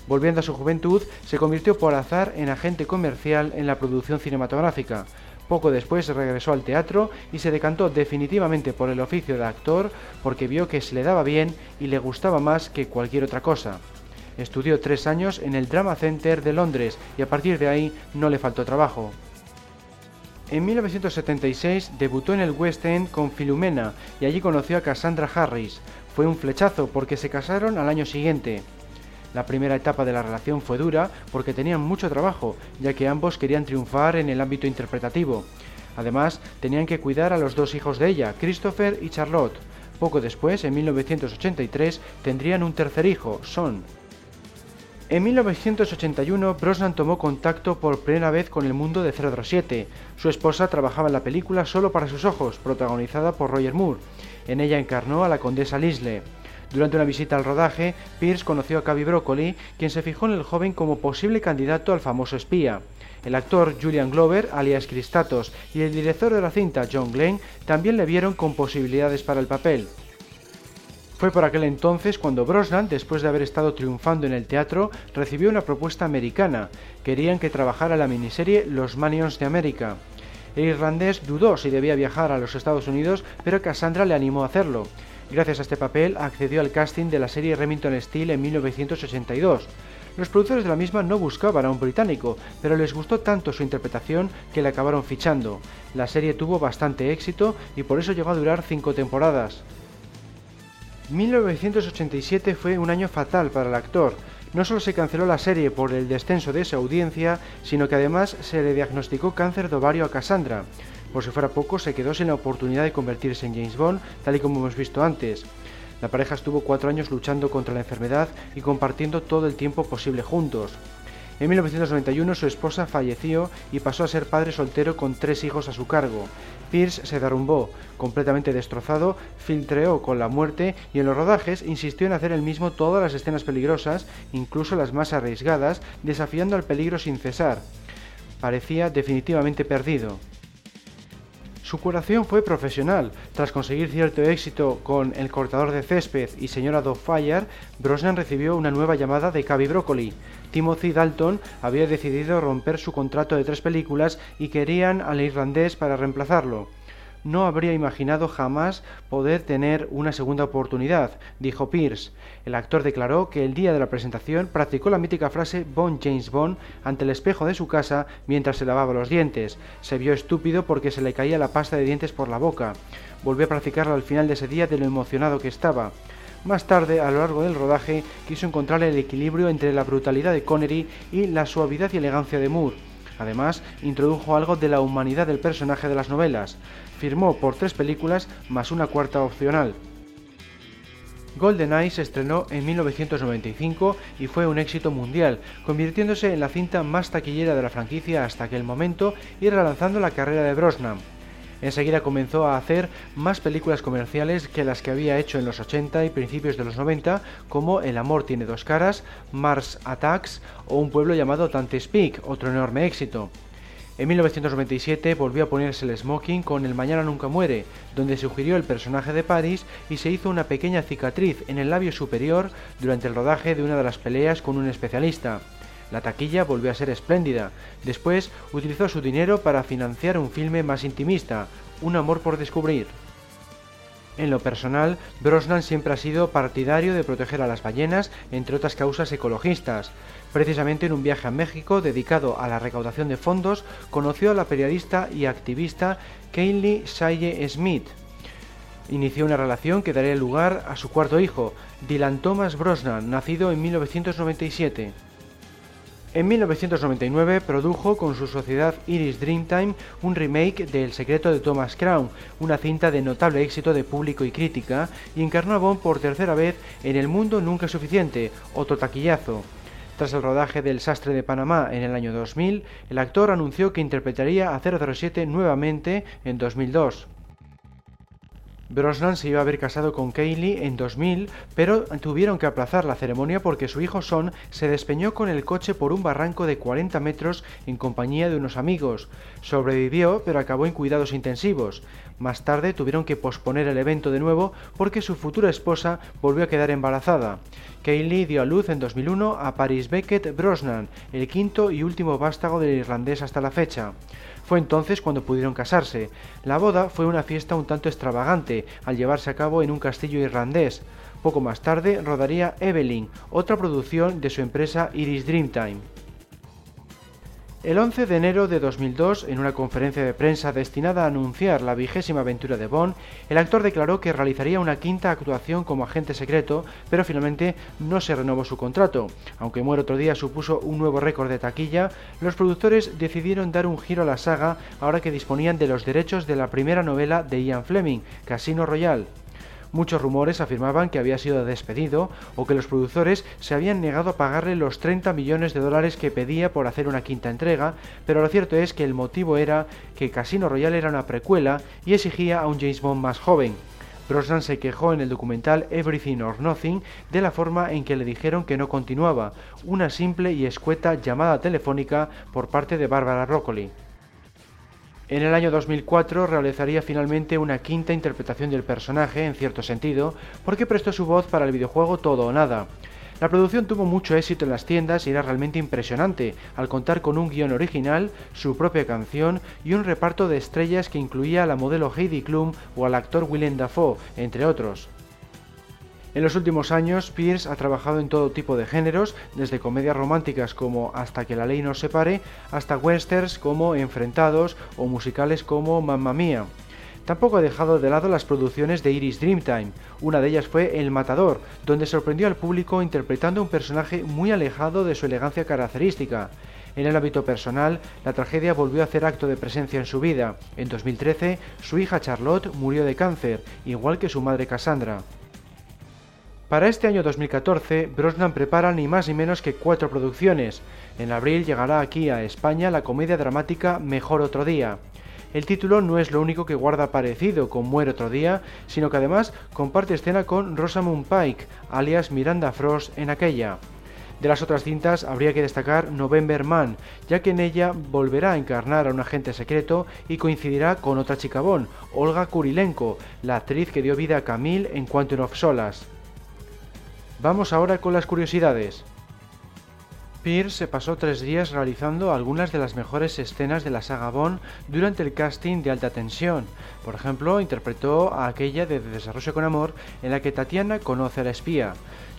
Volviendo a su juventud, se convirtió por azar en agente comercial en la producción cinematográfica. Poco después regresó al teatro y se decantó definitivamente por el oficio de actor porque vio que se le daba bien y le gustaba más que cualquier otra cosa. Estudió tres años en el Drama Center de Londres y a partir de ahí no le faltó trabajo. En 1976 debutó en el West End con Filumena y allí conoció a Cassandra Harris. Fue un flechazo porque se casaron al año siguiente. La primera etapa de la relación fue dura porque tenían mucho trabajo, ya que ambos querían triunfar en el ámbito interpretativo. Además, tenían que cuidar a los dos hijos de ella, Christopher y Charlotte. Poco después, en 1983, tendrían un tercer hijo, Son. En 1981, Brosnan tomó contacto por primera vez con el mundo de 007. Su esposa trabajaba en la película Solo para sus ojos, protagonizada por Roger Moore. En ella encarnó a la condesa Lisle. Durante una visita al rodaje, Pierce conoció a Cavi Broccoli, quien se fijó en el joven como posible candidato al famoso espía. El actor Julian Glover, alias Christatos, y el director de la cinta, John Glenn, también le vieron con posibilidades para el papel. Fue por aquel entonces cuando Brosnan, después de haber estado triunfando en el teatro, recibió una propuesta americana. Querían que trabajara la miniserie Los Manions de América. El irlandés dudó si debía viajar a los Estados Unidos, pero Cassandra le animó a hacerlo. Gracias a este papel accedió al casting de la serie Remington Steel en 1982. Los productores de la misma no buscaban a un británico, pero les gustó tanto su interpretación que le acabaron fichando. La serie tuvo bastante éxito y por eso llegó a durar cinco temporadas. 1987 fue un año fatal para el actor. No solo se canceló la serie por el descenso de esa audiencia, sino que además se le diagnosticó cáncer de ovario a Cassandra. Por si fuera poco, se quedó sin la oportunidad de convertirse en James Bond, tal y como hemos visto antes. La pareja estuvo cuatro años luchando contra la enfermedad y compartiendo todo el tiempo posible juntos. En 1991 su esposa falleció y pasó a ser padre soltero con tres hijos a su cargo. Pierce se derrumbó, completamente destrozado, filtreó con la muerte y en los rodajes insistió en hacer el mismo todas las escenas peligrosas, incluso las más arriesgadas, desafiando al peligro sin cesar. Parecía definitivamente perdido. Su curación fue profesional. Tras conseguir cierto éxito con El cortador de césped y Señora Fire, Brosnan recibió una nueva llamada de Cavi Broccoli. Timothy Dalton había decidido romper su contrato de tres películas y querían al irlandés para reemplazarlo no habría imaginado jamás poder tener una segunda oportunidad, dijo Pierce. El actor declaró que el día de la presentación practicó la mítica frase Bond James Bond ante el espejo de su casa mientras se lavaba los dientes. Se vio estúpido porque se le caía la pasta de dientes por la boca. Volvió a practicarlo al final de ese día de lo emocionado que estaba. Más tarde, a lo largo del rodaje, quiso encontrar el equilibrio entre la brutalidad de Connery y la suavidad y elegancia de Moore. Además, introdujo algo de la humanidad del personaje de las novelas. Firmó por tres películas más una cuarta opcional. GoldenEye se estrenó en 1995 y fue un éxito mundial, convirtiéndose en la cinta más taquillera de la franquicia hasta aquel momento y relanzando la carrera de Brosnan. Enseguida comenzó a hacer más películas comerciales que las que había hecho en los 80 y principios de los 90, como El amor tiene dos caras, Mars Attacks o Un pueblo llamado Peak, otro enorme éxito. En 1997 volvió a ponerse el smoking con El Mañana Nunca Muere, donde sugirió el personaje de Paris y se hizo una pequeña cicatriz en el labio superior durante el rodaje de una de las peleas con un especialista. La taquilla volvió a ser espléndida. Después utilizó su dinero para financiar un filme más intimista, Un amor por descubrir. En lo personal, Brosnan siempre ha sido partidario de proteger a las ballenas, entre otras causas ecologistas. Precisamente en un viaje a México dedicado a la recaudación de fondos, conoció a la periodista y activista Kaylee Saye Smith. Inició una relación que daría lugar a su cuarto hijo, Dylan Thomas Brosnan, nacido en 1997. En 1999 produjo con su sociedad Iris Dreamtime un remake de El secreto de Thomas Crown, una cinta de notable éxito de público y crítica, y encarnó a Bond por tercera vez en El mundo nunca suficiente, otro taquillazo. Tras el rodaje del Sastre de Panamá en el año 2000, el actor anunció que interpretaría a 007 nuevamente en 2002. Brosnan se iba a haber casado con Kaylee en 2000, pero tuvieron que aplazar la ceremonia porque su hijo Son se despeñó con el coche por un barranco de 40 metros en compañía de unos amigos. Sobrevivió, pero acabó en cuidados intensivos. Más tarde tuvieron que posponer el evento de nuevo porque su futura esposa volvió a quedar embarazada. Kaylee dio a luz en 2001 a Paris Beckett Brosnan, el quinto y último vástago del irlandés hasta la fecha. Fue entonces cuando pudieron casarse. La boda fue una fiesta un tanto extravagante, al llevarse a cabo en un castillo irlandés. Poco más tarde rodaría Evelyn, otra producción de su empresa Iris Dreamtime. El 11 de enero de 2002, en una conferencia de prensa destinada a anunciar la vigésima aventura de Bond, el actor declaró que realizaría una quinta actuación como agente secreto, pero finalmente no se renovó su contrato. Aunque Muere otro día supuso un nuevo récord de taquilla, los productores decidieron dar un giro a la saga ahora que disponían de los derechos de la primera novela de Ian Fleming, Casino Royale. Muchos rumores afirmaban que había sido despedido o que los productores se habían negado a pagarle los 30 millones de dólares que pedía por hacer una quinta entrega, pero lo cierto es que el motivo era que Casino Royale era una precuela y exigía a un James Bond más joven. Brosnan se quejó en el documental Everything or Nothing de la forma en que le dijeron que no continuaba, una simple y escueta llamada telefónica por parte de Barbara Broccoli. En el año 2004 realizaría finalmente una quinta interpretación del personaje, en cierto sentido, porque prestó su voz para el videojuego Todo o Nada. La producción tuvo mucho éxito en las tiendas y era realmente impresionante, al contar con un guion original, su propia canción y un reparto de estrellas que incluía a la modelo Heidi Klum o al actor Willem Dafoe, entre otros. En los últimos años, Pierce ha trabajado en todo tipo de géneros, desde comedias románticas como Hasta que la ley nos separe, hasta westerns como Enfrentados o musicales como Mamma Mía. Tampoco ha dejado de lado las producciones de Iris Dreamtime. Una de ellas fue El Matador, donde sorprendió al público interpretando un personaje muy alejado de su elegancia característica. En el ámbito personal, la tragedia volvió a hacer acto de presencia en su vida. En 2013, su hija Charlotte murió de cáncer, igual que su madre Cassandra. Para este año 2014, Brosnan prepara ni más ni menos que cuatro producciones. En abril llegará aquí a España la comedia dramática Mejor otro día. El título no es lo único que guarda parecido con Muere otro día, sino que además comparte escena con Rosamund Pike, alias Miranda Frost en aquella. De las otras cintas habría que destacar November Man, ya que en ella volverá a encarnar a un agente secreto y coincidirá con otra chica Olga Kurilenko, la actriz que dio vida a Camille en Quantum of Solas. Vamos ahora con las curiosidades. Pierce se pasó tres días realizando algunas de las mejores escenas de la saga Bond durante el casting de alta tensión. Por ejemplo, interpretó a aquella de Desarrollo con Amor en la que Tatiana conoce a la espía.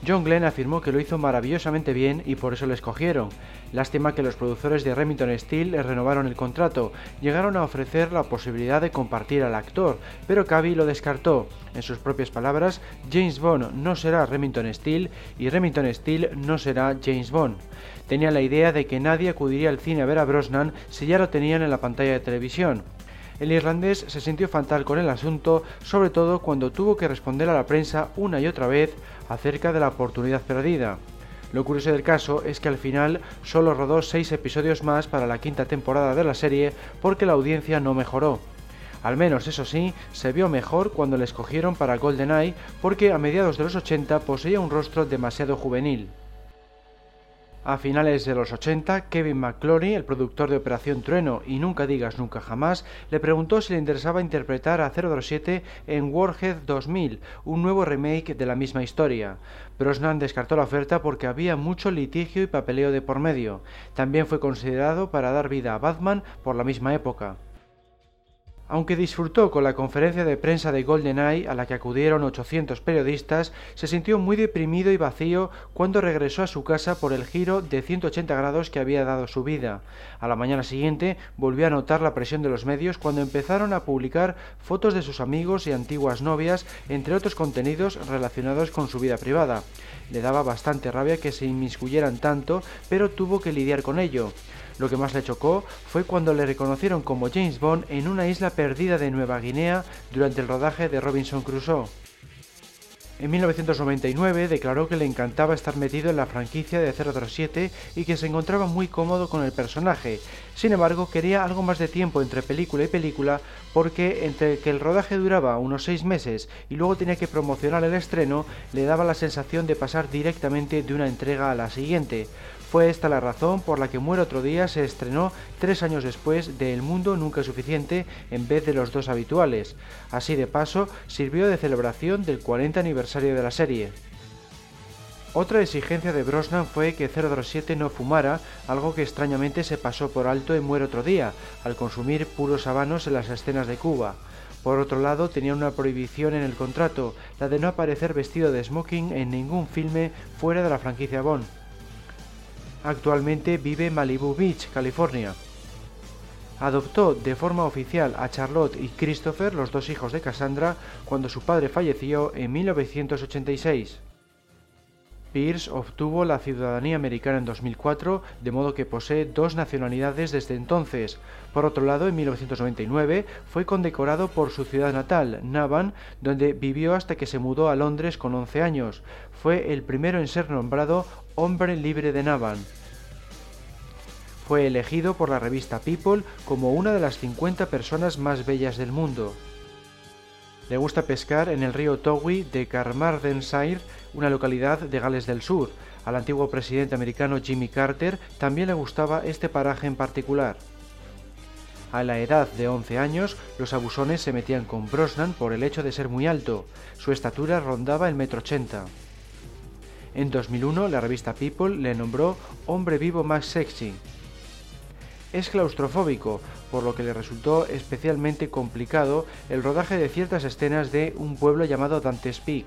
John Glenn afirmó que lo hizo maravillosamente bien y por eso le escogieron. Lástima que los productores de Remington Steel le renovaron el contrato, llegaron a ofrecer la posibilidad de compartir al actor, pero Cavi lo descartó. En sus propias palabras, James Bond no será Remington Steel y Remington Steel no será James Bond. Tenía la idea de que nadie acudiría al cine a ver a Brosnan si ya lo tenían en la pantalla de televisión. El irlandés se sintió fatal con el asunto, sobre todo cuando tuvo que responder a la prensa una y otra vez acerca de la oportunidad perdida. Lo curioso del caso es que al final solo rodó seis episodios más para la quinta temporada de la serie porque la audiencia no mejoró. Al menos eso sí, se vio mejor cuando le escogieron para GoldenEye porque a mediados de los 80 poseía un rostro demasiado juvenil. A finales de los 80, Kevin McClory, el productor de Operación Trueno y Nunca digas nunca jamás, le preguntó si le interesaba interpretar a 007 en Warhead 2000, un nuevo remake de la misma historia. Brosnan descartó la oferta porque había mucho litigio y papeleo de por medio. También fue considerado para dar vida a Batman por la misma época. Aunque disfrutó con la conferencia de prensa de GoldenEye a la que acudieron 800 periodistas, se sintió muy deprimido y vacío cuando regresó a su casa por el giro de 180 grados que había dado su vida. A la mañana siguiente volvió a notar la presión de los medios cuando empezaron a publicar fotos de sus amigos y antiguas novias, entre otros contenidos relacionados con su vida privada. Le daba bastante rabia que se inmiscuyeran tanto, pero tuvo que lidiar con ello. Lo que más le chocó fue cuando le reconocieron como James Bond en una isla perdida de Nueva Guinea durante el rodaje de Robinson Crusoe. En 1999 declaró que le encantaba estar metido en la franquicia de 007 y que se encontraba muy cómodo con el personaje. Sin embargo, quería algo más de tiempo entre película y película porque entre que el rodaje duraba unos seis meses y luego tenía que promocionar el estreno, le daba la sensación de pasar directamente de una entrega a la siguiente. Fue esta la razón por la que Muere otro día se estrenó tres años después de El mundo nunca suficiente en vez de los dos habituales. Así de paso, sirvió de celebración del 40 aniversario de la serie. Otra exigencia de Brosnan fue que 007 no fumara, algo que extrañamente se pasó por alto en Muere otro día, al consumir puros habanos en las escenas de Cuba. Por otro lado, tenía una prohibición en el contrato, la de no aparecer vestido de smoking en ningún filme fuera de la franquicia Bond. Actualmente vive en Malibu Beach, California. Adoptó de forma oficial a Charlotte y Christopher, los dos hijos de Cassandra, cuando su padre falleció en 1986. Pierce obtuvo la ciudadanía americana en 2004, de modo que posee dos nacionalidades desde entonces. Por otro lado, en 1999 fue condecorado por su ciudad natal, Navan, donde vivió hasta que se mudó a Londres con 11 años. Fue el primero en ser nombrado hombre libre de Navan. Fue elegido por la revista People como una de las 50 personas más bellas del mundo. Le gusta pescar en el río Towi de Carmarthenshire, una localidad de Gales del Sur. Al antiguo presidente americano Jimmy Carter también le gustaba este paraje en particular. A la edad de 11 años, los abusones se metían con Brosnan por el hecho de ser muy alto. Su estatura rondaba el metro ochenta. En 2001, la revista People le nombró hombre vivo más sexy. Es claustrofóbico, por lo que le resultó especialmente complicado el rodaje de ciertas escenas de un pueblo llamado Dante's Peak.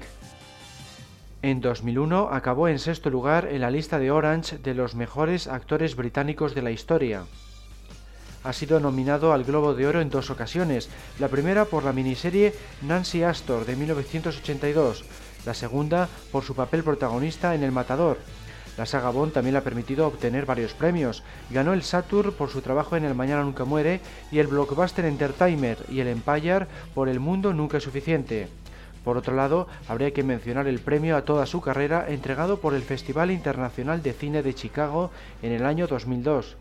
En 2001 acabó en sexto lugar en la lista de Orange de los mejores actores británicos de la historia. Ha sido nominado al Globo de Oro en dos ocasiones, la primera por la miniserie Nancy Astor de 1982, la segunda por su papel protagonista en El Matador, la saga Bond también le ha permitido obtener varios premios. Ganó el Saturn por su trabajo en El Mañana Nunca Muere y el Blockbuster Entertainer y el Empire por El Mundo Nunca es Suficiente. Por otro lado, habría que mencionar el premio a toda su carrera entregado por el Festival Internacional de Cine de Chicago en el año 2002.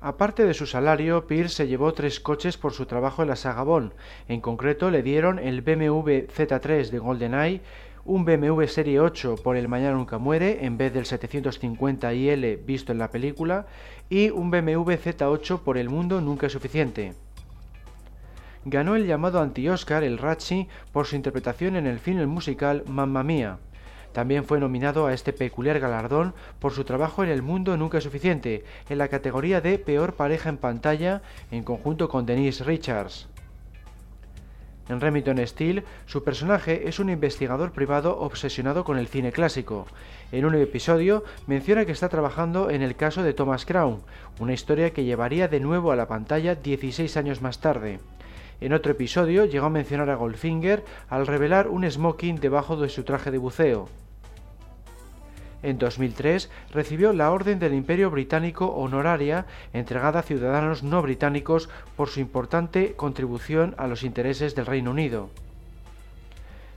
Aparte de su salario, Pierce se llevó tres coches por su trabajo en la saga Bond. En concreto, le dieron el BMW Z3 de GoldenEye, un BMW Serie 8 por El Mañana Nunca Muere en vez del 750 IL visto en la película y un BMW Z8 por El Mundo Nunca es Suficiente. Ganó el llamado anti-Oscar, el Razzie, por su interpretación en el film musical Mamma Mia. También fue nominado a este peculiar galardón por su trabajo en El Mundo Nunca es Suficiente, en la categoría de Peor Pareja en Pantalla, en conjunto con Denise Richards. En Remington Steele, su personaje es un investigador privado obsesionado con el cine clásico. En un episodio menciona que está trabajando en el caso de Thomas Crown, una historia que llevaría de nuevo a la pantalla 16 años más tarde. En otro episodio llegó a mencionar a Goldfinger al revelar un smoking debajo de su traje de buceo. En 2003 recibió la Orden del Imperio Británico honoraria entregada a ciudadanos no británicos por su importante contribución a los intereses del Reino Unido.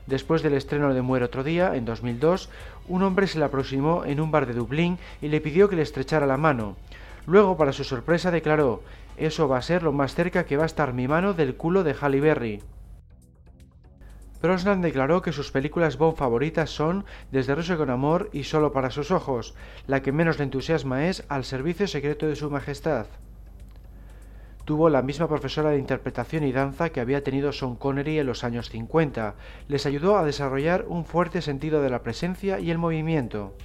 Después del estreno de Muere otro día, en 2002, un hombre se le aproximó en un bar de Dublín y le pidió que le estrechara la mano. Luego, para su sorpresa, declaró, eso va a ser lo más cerca que va a estar mi mano del culo de Halle Berry. Brosnan declaró que sus películas Bond favoritas son Desde Rusia con Amor y Solo para sus ojos. La que menos le entusiasma es Al servicio secreto de su majestad. Tuvo la misma profesora de interpretación y danza que había tenido Sean Connery en los años 50. Les ayudó a desarrollar un fuerte sentido de la presencia y el movimiento.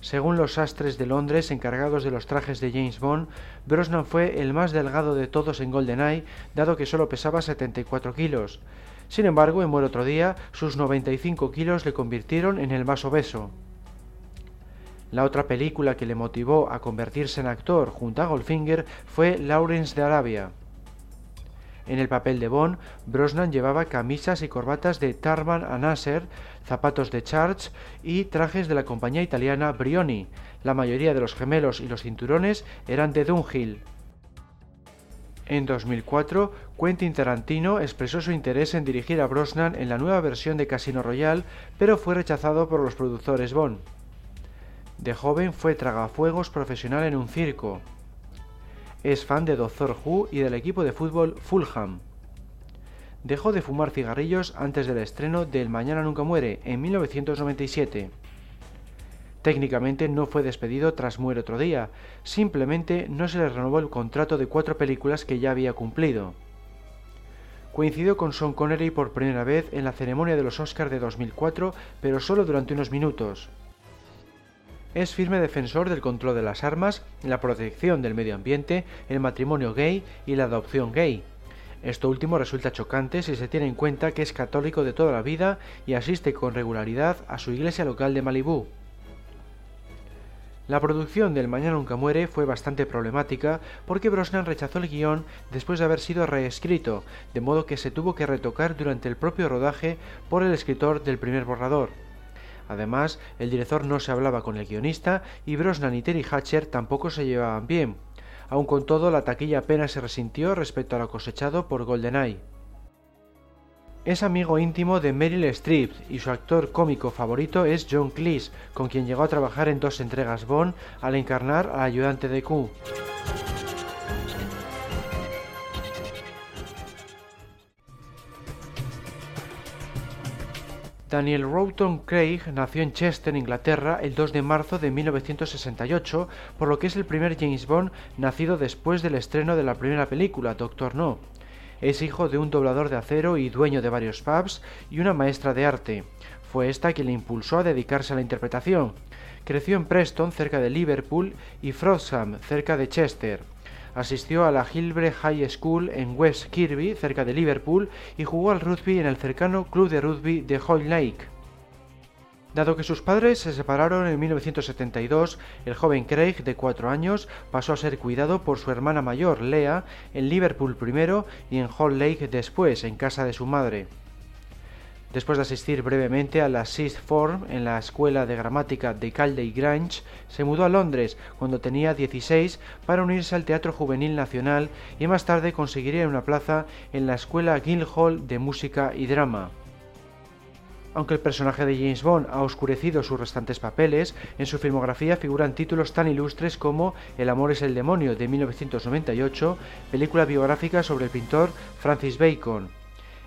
Según los sastres de Londres encargados de los trajes de James Bond, Brosnan fue el más delgado de todos en GoldenEye, dado que solo pesaba 74 kilos. Sin embargo, en Muere otro día, sus 95 kilos le convirtieron en el más obeso. La otra película que le motivó a convertirse en actor junto a Goldfinger fue Lawrence de Arabia. En el papel de Bond, Brosnan llevaba camisas y corbatas de Tarman Nasser, zapatos de Charge y trajes de la compañía italiana Brioni. La mayoría de los gemelos y los cinturones eran de Dunhill. En 2004, Quentin Tarantino expresó su interés en dirigir a Brosnan en la nueva versión de Casino Royale, pero fue rechazado por los productores Bond. De joven fue tragafuegos profesional en un circo. Es fan de Doctor Who y del equipo de fútbol Fulham. Dejó de fumar cigarrillos antes del estreno de El Mañana Nunca Muere en 1997. Técnicamente no fue despedido tras Muere otro día, simplemente no se le renovó el contrato de cuatro películas que ya había cumplido. Coincidió con Sean Connery por primera vez en la ceremonia de los Oscars de 2004, pero solo durante unos minutos. Es firme defensor del control de las armas, la protección del medio ambiente, el matrimonio gay y la adopción gay. Esto último resulta chocante si se tiene en cuenta que es católico de toda la vida y asiste con regularidad a su iglesia local de Malibú. La producción del Mañana Nunca Muere fue bastante problemática porque Brosnan rechazó el guion después de haber sido reescrito, de modo que se tuvo que retocar durante el propio rodaje por el escritor del primer borrador. Además, el director no se hablaba con el guionista y Brosnan y Terry Hatcher tampoco se llevaban bien. Aun con todo, la taquilla apenas se resintió respecto a lo cosechado por GoldenEye. Es amigo íntimo de Meryl Streep y su actor cómico favorito es John Cleese, con quien llegó a trabajar en dos entregas Bond al encarnar al ayudante de Q. Daniel Roughton Craig nació en Chester, Inglaterra, el 2 de marzo de 1968, por lo que es el primer James Bond nacido después del estreno de la primera película, Doctor No. Es hijo de un doblador de acero y dueño de varios pubs y una maestra de arte. Fue esta quien le impulsó a dedicarse a la interpretación. Creció en Preston, cerca de Liverpool, y Frosham, cerca de Chester. Asistió a la Gilbert High School en West Kirby, cerca de Liverpool, y jugó al rugby en el cercano Club de Rugby de Hoyle Lake. Dado que sus padres se separaron en 1972, el joven Craig, de cuatro años, pasó a ser cuidado por su hermana mayor, Lea, en Liverpool primero y en Hall Lake después, en casa de su madre. Después de asistir brevemente a la Sixth Form en la escuela de gramática de Calday Grange, se mudó a Londres cuando tenía 16 para unirse al Teatro Juvenil Nacional y más tarde conseguiría una plaza en la Escuela Guildhall de Música y Drama. Aunque el personaje de James Bond ha oscurecido sus restantes papeles, en su filmografía figuran títulos tan ilustres como El amor es el demonio de 1998, película biográfica sobre el pintor Francis Bacon,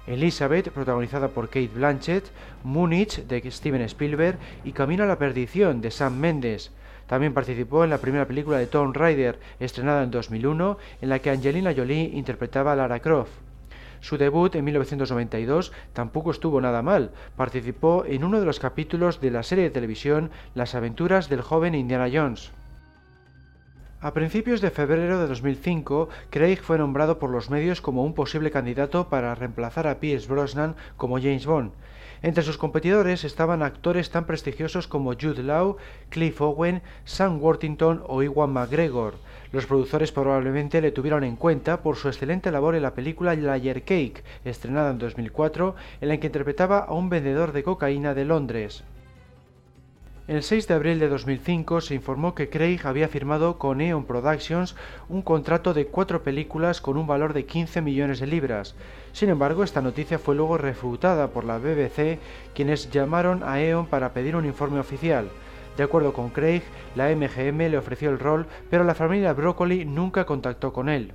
Elizabeth, protagonizada por Kate Blanchett, Múnich, de Steven Spielberg, y Camino a la perdición, de Sam Mendes. También participó en la primera película de Tomb Raider, estrenada en 2001, en la que Angelina Jolie interpretaba a Lara Croft. Su debut en 1992 tampoco estuvo nada mal. Participó en uno de los capítulos de la serie de televisión Las aventuras del joven Indiana Jones. A principios de febrero de 2005, Craig fue nombrado por los medios como un posible candidato para reemplazar a Pierce Brosnan como James Bond. Entre sus competidores estaban actores tan prestigiosos como Jude Law, Cliff Owen, Sam Worthington o Iwan McGregor. Los productores probablemente le tuvieron en cuenta por su excelente labor en la película Layer Cake, estrenada en 2004, en la que interpretaba a un vendedor de cocaína de Londres. El 6 de abril de 2005 se informó que Craig había firmado con Eon Productions un contrato de cuatro películas con un valor de 15 millones de libras. Sin embargo, esta noticia fue luego refutada por la BBC, quienes llamaron a Eon para pedir un informe oficial. De acuerdo con Craig, la MGM le ofreció el rol, pero la familia Broccoli nunca contactó con él.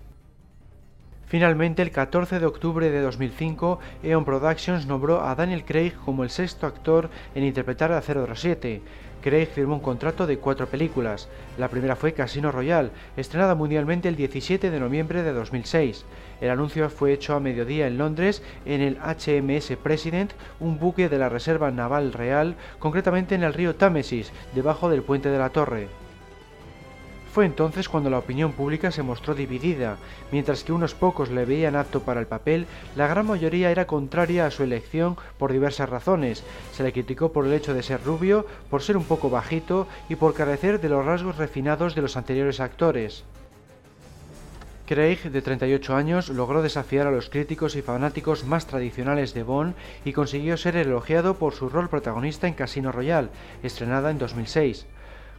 Finalmente, el 14 de octubre de 2005, Eon Productions nombró a Daniel Craig como el sexto actor en interpretar a 007. Craig firmó un contrato de cuatro películas. La primera fue Casino Royale, estrenada mundialmente el 17 de noviembre de 2006. El anuncio fue hecho a mediodía en Londres en el HMS President, un buque de la Reserva Naval Real, concretamente en el río Támesis, debajo del puente de la Torre. Fue entonces cuando la opinión pública se mostró dividida. Mientras que unos pocos le veían apto para el papel, la gran mayoría era contraria a su elección por diversas razones. Se le criticó por el hecho de ser rubio, por ser un poco bajito y por carecer de los rasgos refinados de los anteriores actores. Craig, de 38 años, logró desafiar a los críticos y fanáticos más tradicionales de Bond y consiguió ser elogiado por su rol protagonista en Casino Royale, estrenada en 2006.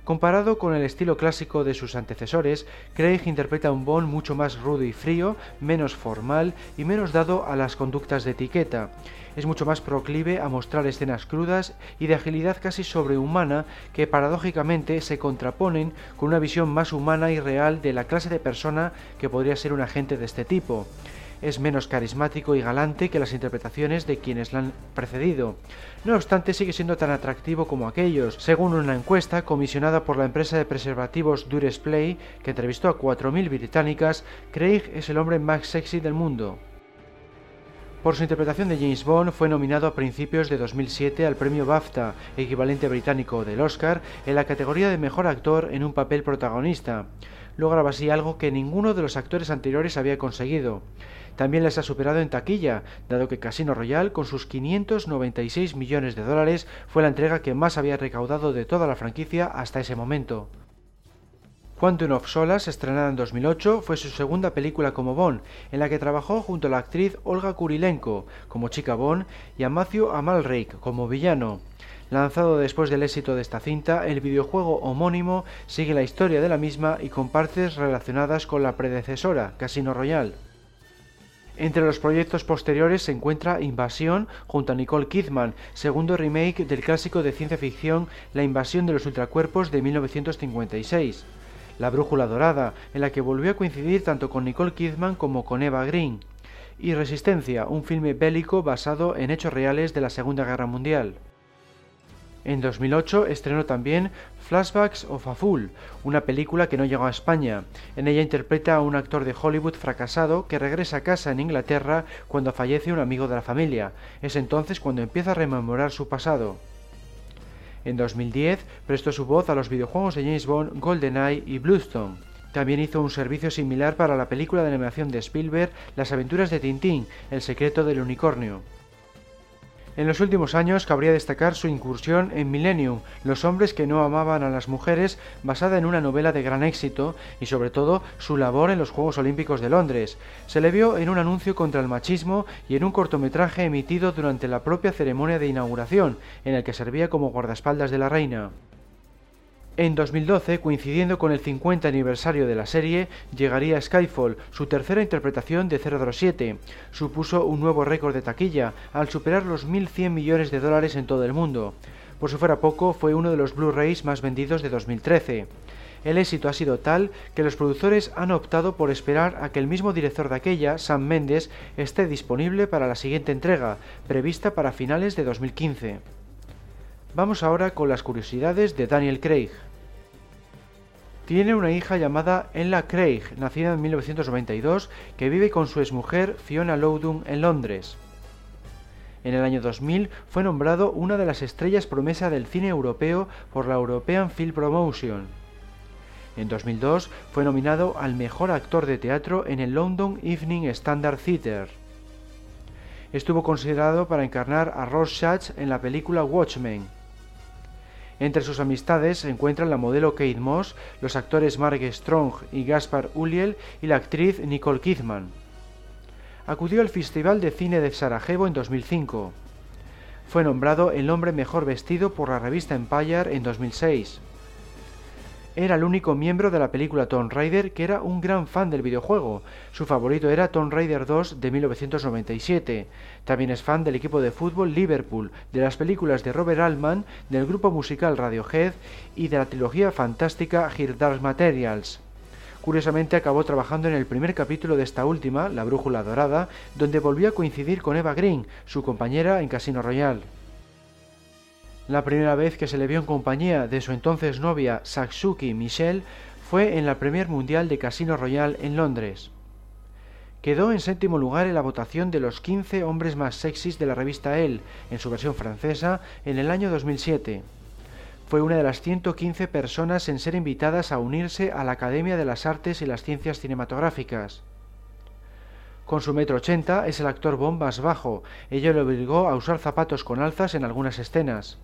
Comparado con el estilo clásico de sus antecesores, Craig interpreta un Bond mucho más rudo y frío, menos formal y menos dado a las conductas de etiqueta. Es mucho más proclive a mostrar escenas crudas y de agilidad casi sobrehumana que paradójicamente se contraponen con una visión más humana y real de la clase de persona que podría ser un agente de este tipo es menos carismático y galante que las interpretaciones de quienes la han precedido. No obstante, sigue siendo tan atractivo como aquellos. Según una encuesta comisionada por la empresa de preservativos Dures Play, que entrevistó a 4.000 británicas, Craig es el hombre más sexy del mundo. Por su interpretación de James Bond fue nominado a principios de 2007 al premio BAFTA, equivalente británico del Oscar, en la categoría de mejor actor en un papel protagonista. Lograba así algo que ninguno de los actores anteriores había conseguido. También les ha superado en taquilla, dado que Casino Royale, con sus 596 millones de dólares, fue la entrega que más había recaudado de toda la franquicia hasta ese momento. Quantum of Solace, estrenada en 2008, fue su segunda película como Bond, en la que trabajó junto a la actriz Olga Kurilenko como chica Bond y a Matthew Amalric como villano. Lanzado después del éxito de esta cinta, el videojuego homónimo sigue la historia de la misma y con partes relacionadas con la predecesora, Casino Royale. Entre los proyectos posteriores se encuentra Invasión junto a Nicole Kidman, segundo remake del clásico de ciencia ficción La invasión de los ultracuerpos de 1956. La Brújula Dorada, en la que volvió a coincidir tanto con Nicole Kidman como con Eva Green, y Resistencia, un filme bélico basado en hechos reales de la Segunda Guerra Mundial. En 2008 estrenó también Flashbacks of a Fool, una película que no llegó a España. En ella interpreta a un actor de Hollywood fracasado que regresa a casa en Inglaterra cuando fallece un amigo de la familia. Es entonces cuando empieza a rememorar su pasado. En 2010 prestó su voz a los videojuegos de James Bond, GoldenEye y Bluestone. También hizo un servicio similar para la película de animación de Spielberg Las aventuras de Tintín, El secreto del unicornio. En los últimos años cabría destacar su incursión en Millennium, Los hombres que no amaban a las mujeres, basada en una novela de gran éxito, y sobre todo su labor en los Juegos Olímpicos de Londres. Se le vio en un anuncio contra el machismo y en un cortometraje emitido durante la propia ceremonia de inauguración, en el que servía como guardaespaldas de la reina. En 2012, coincidiendo con el 50 aniversario de la serie, llegaría Skyfall, su tercera interpretación de 007. Supuso un nuevo récord de taquilla, al superar los 1.100 millones de dólares en todo el mundo. Por si fuera poco, fue uno de los Blu-rays más vendidos de 2013. El éxito ha sido tal que los productores han optado por esperar a que el mismo director de aquella, Sam Mendes, esté disponible para la siguiente entrega, prevista para finales de 2015. Vamos ahora con las curiosidades de Daniel Craig. Tiene una hija llamada Ella Craig, nacida en 1992, que vive con su exmujer Fiona Loudon en Londres. En el año 2000 fue nombrado una de las estrellas promesa del cine europeo por la European Film Promotion. En 2002 fue nominado al mejor actor de teatro en el London Evening Standard Theatre estuvo considerado para encarnar a Ross en la película Watchmen. Entre sus amistades se encuentran la modelo Kate Moss, los actores Mark Strong y Gaspar Ulliel y la actriz Nicole Kidman. Acudió al Festival de Cine de Sarajevo en 2005. Fue nombrado el hombre mejor vestido por la revista Empire en 2006. Era el único miembro de la película Tomb Raider que era un gran fan del videojuego. Su favorito era Tomb Raider 2 de 1997. También es fan del equipo de fútbol Liverpool, de las películas de Robert Altman, del grupo musical Radiohead y de la trilogía fantástica Here Dark Materials. Curiosamente acabó trabajando en el primer capítulo de esta última, La Brújula Dorada, donde volvió a coincidir con Eva Green, su compañera en Casino Royale. La primera vez que se le vio en compañía de su entonces novia Satsuki Michelle fue en la Premier Mundial de Casino Royale en Londres. Quedó en séptimo lugar en la votación de los 15 hombres más sexys de la revista Elle, en su versión francesa, en el año 2007. Fue una de las 115 personas en ser invitadas a unirse a la Academia de las Artes y las Ciencias Cinematográficas. Con su metro ochenta es el actor Bond más bajo, ello le obligó a usar zapatos con alzas en algunas escenas.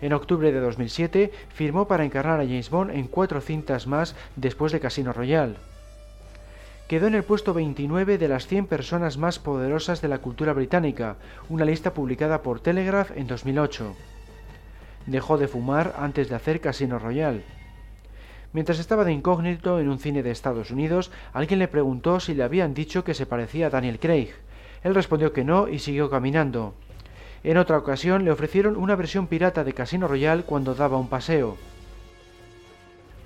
En octubre de 2007 firmó para encarnar a James Bond en cuatro cintas más después de Casino Royale. Quedó en el puesto 29 de las 100 personas más poderosas de la cultura británica, una lista publicada por Telegraph en 2008. Dejó de fumar antes de hacer Casino Royale. Mientras estaba de incógnito en un cine de Estados Unidos, alguien le preguntó si le habían dicho que se parecía a Daniel Craig. Él respondió que no y siguió caminando. En otra ocasión le ofrecieron una versión pirata de Casino Royale cuando daba un paseo.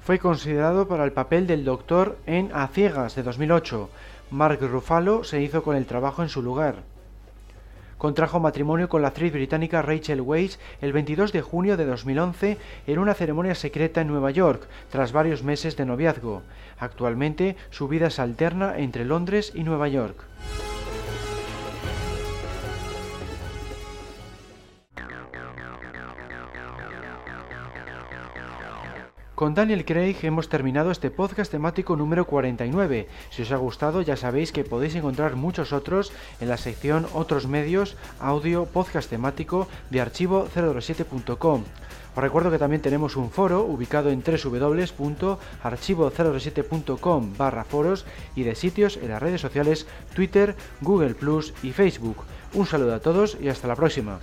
Fue considerado para el papel del Doctor en A Ciegas de 2008. Mark Ruffalo se hizo con el trabajo en su lugar. Contrajo matrimonio con la actriz británica Rachel Weisz el 22 de junio de 2011 en una ceremonia secreta en Nueva York, tras varios meses de noviazgo. Actualmente su vida se alterna entre Londres y Nueva York. Con Daniel Craig hemos terminado este podcast temático número 49. Si os ha gustado ya sabéis que podéis encontrar muchos otros en la sección Otros medios, audio, podcast temático de archivo007.com. Os recuerdo que también tenemos un foro ubicado en www.archivo007.com barra foros y de sitios en las redes sociales Twitter, Google Plus y Facebook. Un saludo a todos y hasta la próxima.